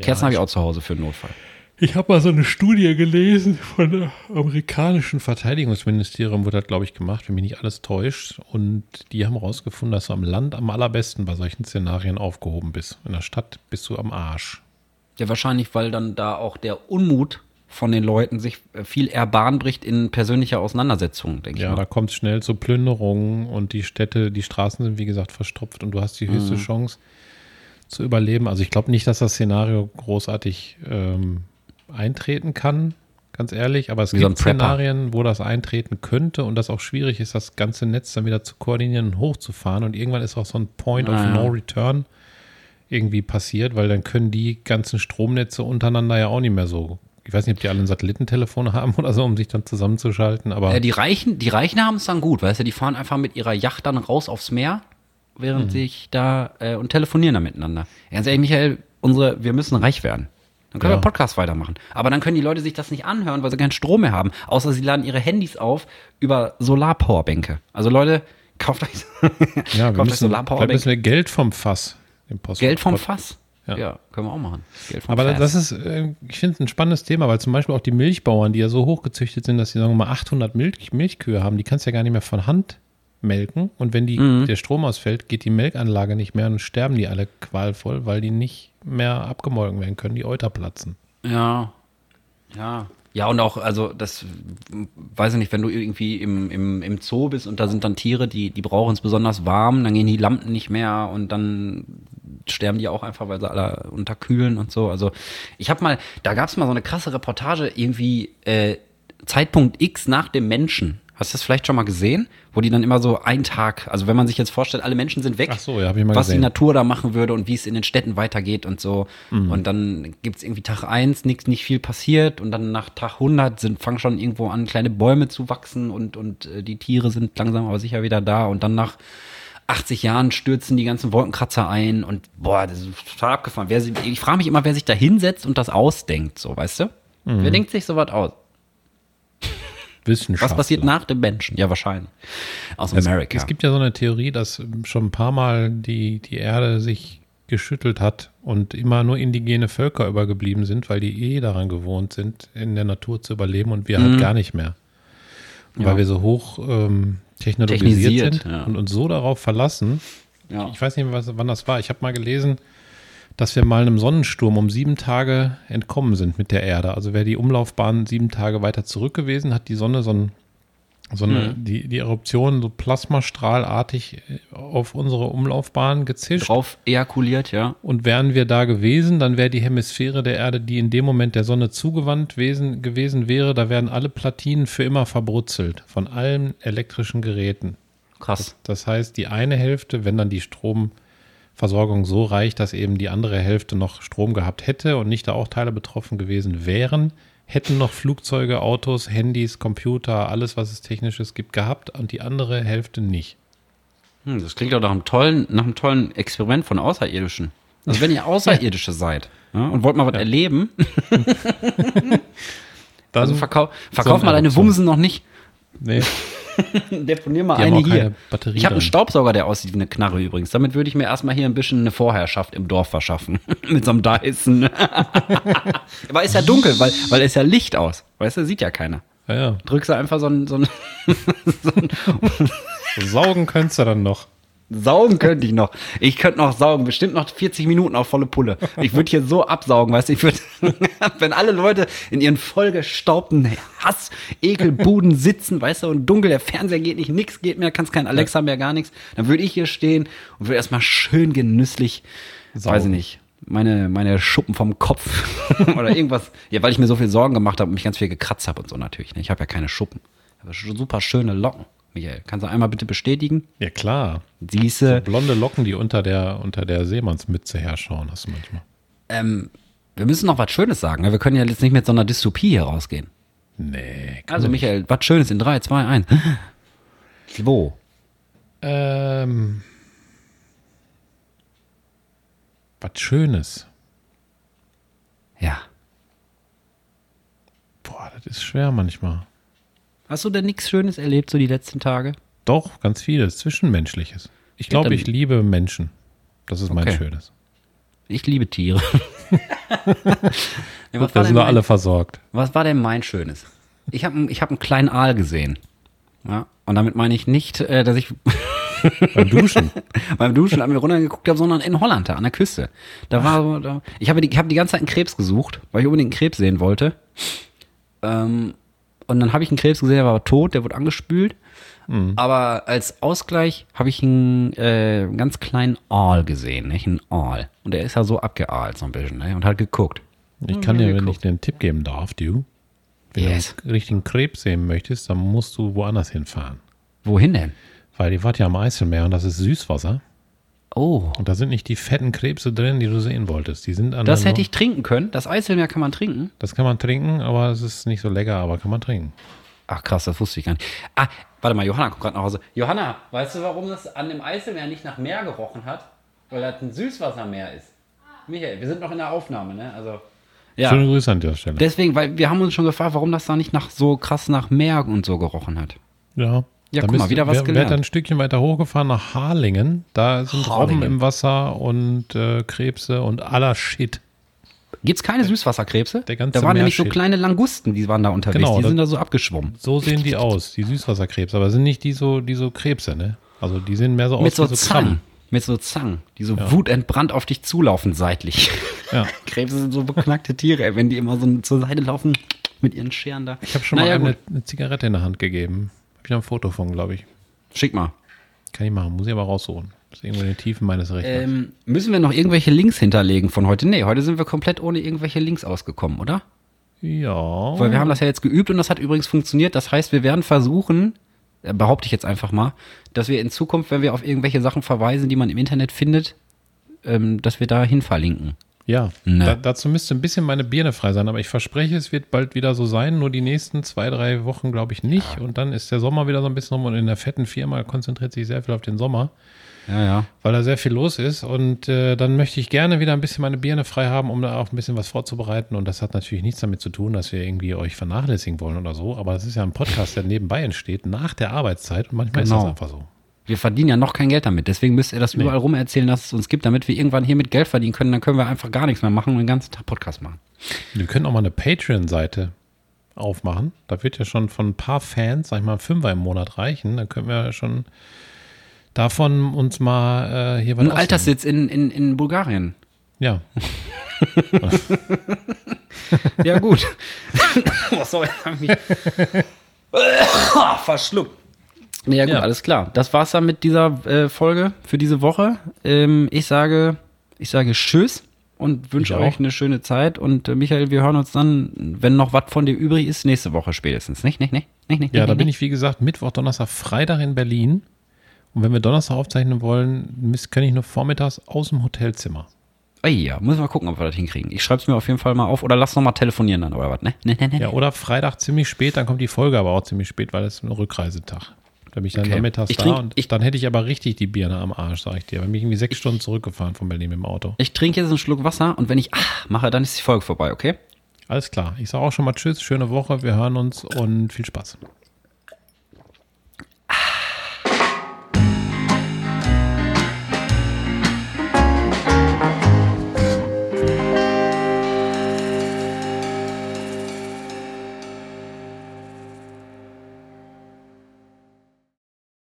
Kerzen habe ich auch zu Hause für den Notfall. Ich habe mal so eine Studie gelesen von der amerikanischen Verteidigungsministerium, wurde das, glaube ich, gemacht, wenn mich nicht alles täuscht. Und die haben rausgefunden, dass du am Land am allerbesten bei solchen Szenarien aufgehoben bist. In der Stadt bist du am Arsch. Ja, wahrscheinlich, weil dann da auch der Unmut von den Leuten sich äh, viel eher Bahn bricht in persönlicher Auseinandersetzung, denke Ja, ich da mal. kommt es schnell zu Plünderungen und die Städte, die Straßen sind, wie gesagt, verstopft und du hast die höchste Chance zu überleben. Also ich glaube nicht, dass das Szenario großartig ähm, eintreten kann, ganz ehrlich, aber es Wie so gibt Prepper. Szenarien, wo das eintreten könnte und das auch schwierig ist, das ganze Netz dann wieder zu koordinieren und hochzufahren und irgendwann ist auch so ein Point of Ah, ja. No Return irgendwie passiert, weil dann können die ganzen Stromnetze untereinander ja auch nicht mehr so. Ich weiß nicht, ob die alle ein Satellitentelefon haben oder so, um sich dann zusammenzuschalten, aber Äh, die Reichen, die Reichen haben es dann gut, weißt du, die fahren einfach mit ihrer Yacht dann raus aufs Meer, während sich da äh, und telefonieren da miteinander. Ganz ehrlich, Michael, unsere, wir müssen reich werden. Dann können Ja. wir Podcast weitermachen. Aber dann können die Leute sich das nicht anhören, weil sie keinen Strom mehr haben. Außer sie laden ihre Handys auf über Solarpowerbänke. Also Leute, kauft euch, Ja, wir kauft euch müssen, müssen Solarpowerbänke. wir Geld vom Fass. Im Post Geld vom Pod- Fass. Ja. Ja. können wir auch machen. Aber Fass. das ist, äh, ich finde es ein spannendes Thema, weil zum Beispiel auch die Milchbauern, die ja so hochgezüchtet sind, dass sie sagen wir mal 800 Milch, Milchkühe haben, die kannst du ja gar nicht mehr von Hand melken. Und wenn die, Mhm. der Strom ausfällt, geht die Melkanlage nicht mehr und sterben die alle qualvoll, weil die nicht mehr abgemolken werden können, die Euter platzen. Ja. Ja. Ja, und auch, also das, weiß ich nicht, wenn du irgendwie im, im, im Zoo bist und da sind dann Tiere, die, die brauchen es besonders warm, dann gehen die Lampen nicht mehr und dann sterben die auch einfach, weil sie alle unterkühlen und so. Also ich habe mal, da gab es mal so eine krasse Reportage, irgendwie äh, Zeitpunkt X nach dem Menschen. Hast du das vielleicht schon mal gesehen? Wo die dann immer so einen Tag, also wenn man sich jetzt vorstellt, alle Menschen sind weg, Ach so, ja, hab ich mal was gesehen. die Natur da machen würde und wie es in den Städten weitergeht und so. Mhm. Und dann gibt's irgendwie Tag eins nichts, nicht viel passiert und dann nach Tag 100 sind, fangen schon irgendwo an, kleine Bäume zu wachsen und, und äh, die Tiere sind langsam aber sicher wieder da und dann nach 80 Jahren stürzen die ganzen Wolkenkratzer ein und boah, das ist total abgefahren. Wer, ich frage mich immer, wer sich da hinsetzt und das ausdenkt, so, weißt du? Mhm. Wer denkt sich sowas aus? Wissenschaft. Was passiert nach dem Menschen? Ja, wahrscheinlich. Aus Es, Amerika. es gibt ja so eine Theorie, dass schon ein paar Mal die, die Erde sich geschüttelt hat und immer nur indigene Völker übergeblieben sind, weil die eh daran gewohnt sind, in der Natur zu überleben und wir halt gar nicht mehr. Ja. Weil wir so hoch ähm, technologisiert Technisiert, sind ja. und uns so darauf verlassen. ja. Ich weiß nicht was, wann das war. Ich habe mal gelesen, dass wir mal einem Sonnensturm um sieben Tage entkommen sind mit der Erde. Also wäre die Umlaufbahn sieben Tage weiter zurück gewesen, hat die Sonne so, ein, so eine, Mhm. die, die Eruption so plasmastrahlartig äh, auf unsere Umlaufbahn gezischt. Drauf ejakuliert, ja. Und wären wir da gewesen, dann wäre die Hemisphäre der Erde, die in dem Moment der Sonne zugewandt wesen, gewesen wäre, da wären alle Platinen für immer verbrutzelt von allen elektrischen Geräten. Krass. Das heißt, die eine Hälfte, wenn dann die Stromversorgung so reicht, dass eben die andere Hälfte noch Strom gehabt hätte und nicht da auch Teile betroffen gewesen wären, hätten noch Flugzeuge, Autos, Handys, Computer, alles, was es technisches gibt, gehabt und die andere Hälfte nicht. Hm, das klingt doch nach einem tollen, nach einem tollen Experiment von Außerirdischen. Also wenn ihr Außerirdische seid ja, und wollt mal was erleben, Dann, also verkau verkauf mal eine deine. Wumsen noch nicht. nee, Deponier mal Die eine hier. Ich habe einen. Staubsauger, der aussieht wie eine Knarre übrigens. Damit würde ich mir erstmal hier ein bisschen eine Vorherrschaft im Dorf verschaffen. Mit so einem Dyson. Aber ist ja dunkel, weil, weil es ja Licht aus. Weißt du, sieht ja keiner. ja, ja. Drückst du einfach so ein, so ein, so ein Saugen könntest du dann noch. Saugen könnte ich noch. Ich könnte noch saugen. Bestimmt noch 40 Minuten auf volle Pulle. Ich würde hier so absaugen, weißt du. Ich würde, wenn alle Leute in ihren vollgestaubten Hass, Ekelbuden sitzen, weißt du, und dunkel, der Fernseher geht nicht, nix geht mehr, kannst kein Alexa mehr, gar nichts. Dann würde ich hier stehen und würde erstmal schön genüsslich, weiß ich Saugen. nicht, meine, meine Schuppen vom Kopf oder irgendwas. Ja, weil ich mir so viel Sorgen gemacht habe und mich ganz viel gekratzt habe und so natürlich. Ne? Ich habe ja keine Schuppen. Ich habe schon super schöne Locken. Michael? Kannst du einmal bitte bestätigen? Ja, klar. Siehste, Blonde Locken, die unter der, unter der Seemannsmütze herschauen, hast du manchmal. ähm, wir müssen noch was Schönes sagen. ne? Wir können ja jetzt nicht mit so einer Dystopie hier rausgehen. Nee. kann Also, man nicht. Michael, was Schönes in 3, 2, 1. Wo? Ähm, was Schönes. Ja. Boah, das ist schwer manchmal. Hast du denn nichts Schönes erlebt, so die letzten Tage? Doch, ganz vieles. Zwischenmenschliches. Ich glaube, ich liebe Menschen. Das ist mein Okay. Schönes. Ich liebe Tiere. nee, was, Da sind wir alle versorgt. was war denn mein Schönes? Ich habe ich hab einen kleinen Aal gesehen. Ja, und damit meine ich nicht, äh, dass ich Beim Duschen. beim Duschen an mir runtergeguckt habe, sondern in Holland, da an der Küste. Da war so, da, ich habe die, ich habe die ganze Zeit einen Krebs gesucht, weil ich unbedingt einen Krebs sehen wollte. Ähm, und dann habe ich einen Krebs gesehen, der war tot, der wurde angespült. Aber als Ausgleich habe ich einen, äh, ganz kleinen Aal gesehen, nicht? Einen Aal. Und der ist ja so abgeaalt so ein bisschen, ne? Und hat geguckt. Ich kann dir, wenn ich dir einen Tipp geben darf, du. Wenn Yes. du einen richtigen Krebs sehen möchtest, dann musst du woanders hinfahren. Wohin denn? Weil die wart ja am Eiselmeer und das ist Süßwasser. Oh, Und da sind nicht die fetten Krebse drin, die du sehen wolltest. Die sind an das der hätte ich trinken können. Das Eiselmeer kann man trinken. Das kann man trinken, aber es ist nicht so lecker, aber kann man trinken. Ach krass, das wusste ich gar nicht. Ah, warte mal, Johanna kommt gerade nach Hause. Johanna, weißt du, warum das an dem Eiselmeer nicht nach Meer gerochen hat? Weil das ein Süßwassermeer ist. Michael, wir sind noch in der Aufnahme, ne? Also. Ja. Schöne Grüße an dieser Stelle. Deswegen, weil wir haben uns schon gefragt, warum das da nicht nach so krass nach Meer und so gerochen hat. Ja. Ja, Da guck mal, wieder was wer, gelernt. Wer ein Stückchen weiter hochgefahren nach Harlingen. Da sind Harlingen. Robben im Wasser und äh, Krebse und aller Shit. Gibt's keine Süßwasserkrebse? der ganze da waren nämlich so Meershit. kleine Langusten, die waren da unterwegs. Genau, die sind da so abgeschwommen. So sehen die aus, die Süßwasserkrebse. Aber sind nicht die so, die so Krebse, ne? Also die sehen mehr so Mit aus so wie so Zangen. Krabben. Mit so Zangen, die so wutentbrannt auf dich zulaufen seitlich. Ja. Krebse sind so beknackte Tiere, ey, wenn die immer so zur Seite laufen mit ihren Scheren da. Ich habe schon naja, mal eine, eine Zigarette in der Hand gegeben. Ich noch ein Foto von, glaube ich. Schick mal. Kann ich machen, muss ich aber raussuchen. Das ist irgendwo in den Tiefen meines Rechners. Ähm, müssen wir noch irgendwelche Links hinterlegen von heute? Nee, heute sind wir komplett ohne irgendwelche Links ausgekommen, oder? ja. Weil wir haben das ja jetzt geübt und das hat übrigens funktioniert. Das heißt, wir werden versuchen, äh, behaupte ich jetzt einfach mal, dass wir in Zukunft, wenn wir auf irgendwelche Sachen verweisen, die man im Internet findet, ähm, dass wir dahin verlinken. Ja, da, dazu müsste ein bisschen meine Birne frei sein, aber ich verspreche, es wird bald wieder so sein, nur die nächsten zwei, drei Wochen glaube ich nicht. Und dann ist der Sommer wieder so ein bisschen rum und in der fetten Firma konzentriert sich sehr viel auf den Sommer, Ja, ja. weil da sehr viel los ist. Und äh, dann möchte ich gerne wieder ein bisschen meine Birne frei haben, um da auch ein bisschen was vorzubereiten. Und das hat natürlich nichts damit zu tun, dass wir irgendwie euch vernachlässigen wollen oder so, aber es ist ja ein Podcast, der nebenbei entsteht, nach der Arbeitszeit und manchmal ist Genau. das einfach so. Wir verdienen ja noch kein Geld damit. Deswegen müsst ihr das überall rum erzählen, dass es uns gibt, damit wir irgendwann hier mit Geld verdienen können. Dann können wir einfach gar nichts mehr machen und den ganzen Tag Podcast machen. Wir können auch mal eine Patreon-Seite aufmachen. Da wird ja schon von ein paar Fans, sag ich mal, Fünfer im Monat reichen. Dann können wir schon davon uns mal äh, hier was Ein. Alterssitz in, in, in Bulgarien. Ja, Ja, gut. oh, sorry, hab ich verschluckt. Nee, ja, gut, Ja. alles klar. Das war's dann mit dieser äh, Folge für diese Woche. Ähm, ich sage, ich sage Tschüss und wünsche euch eine schöne Zeit. Und äh, Michael, wir hören uns dann, wenn noch was von dir übrig ist, nächste Woche spätestens. Nicht, nicht, nicht, nicht, nicht. ja nicht, da bin nicht. ich, wie gesagt, Mittwoch, Donnerstag, Freitag in Berlin. Und wenn wir Donnerstag aufzeichnen wollen, kann ich nur vormittags aus dem Hotelzimmer. Oh ja, müssen wir gucken, ob wir das hinkriegen. Ich schreib's mir auf jeden Fall mal auf oder lass noch mal telefonieren dann oder was, ne? Ne, ne, ne. Ja, oder Freitag ziemlich spät, dann kommt die Folge aber auch ziemlich spät, weil es ein Rückreisetag. Da bin ich dann Okay. nachmittags Ich da trink- und ich- dann hätte ich aber richtig die Birne am Arsch, sag ich dir. Dann bin ich irgendwie sechs Stunden zurückgefahren von Berlin mit dem Auto. Ich trinke jetzt einen Schluck Wasser und wenn ich ah mache, dann ist die Folge vorbei, okay? Alles klar. Ich sage auch schon mal Tschüss, schöne Woche, wir hören uns und viel Spaß.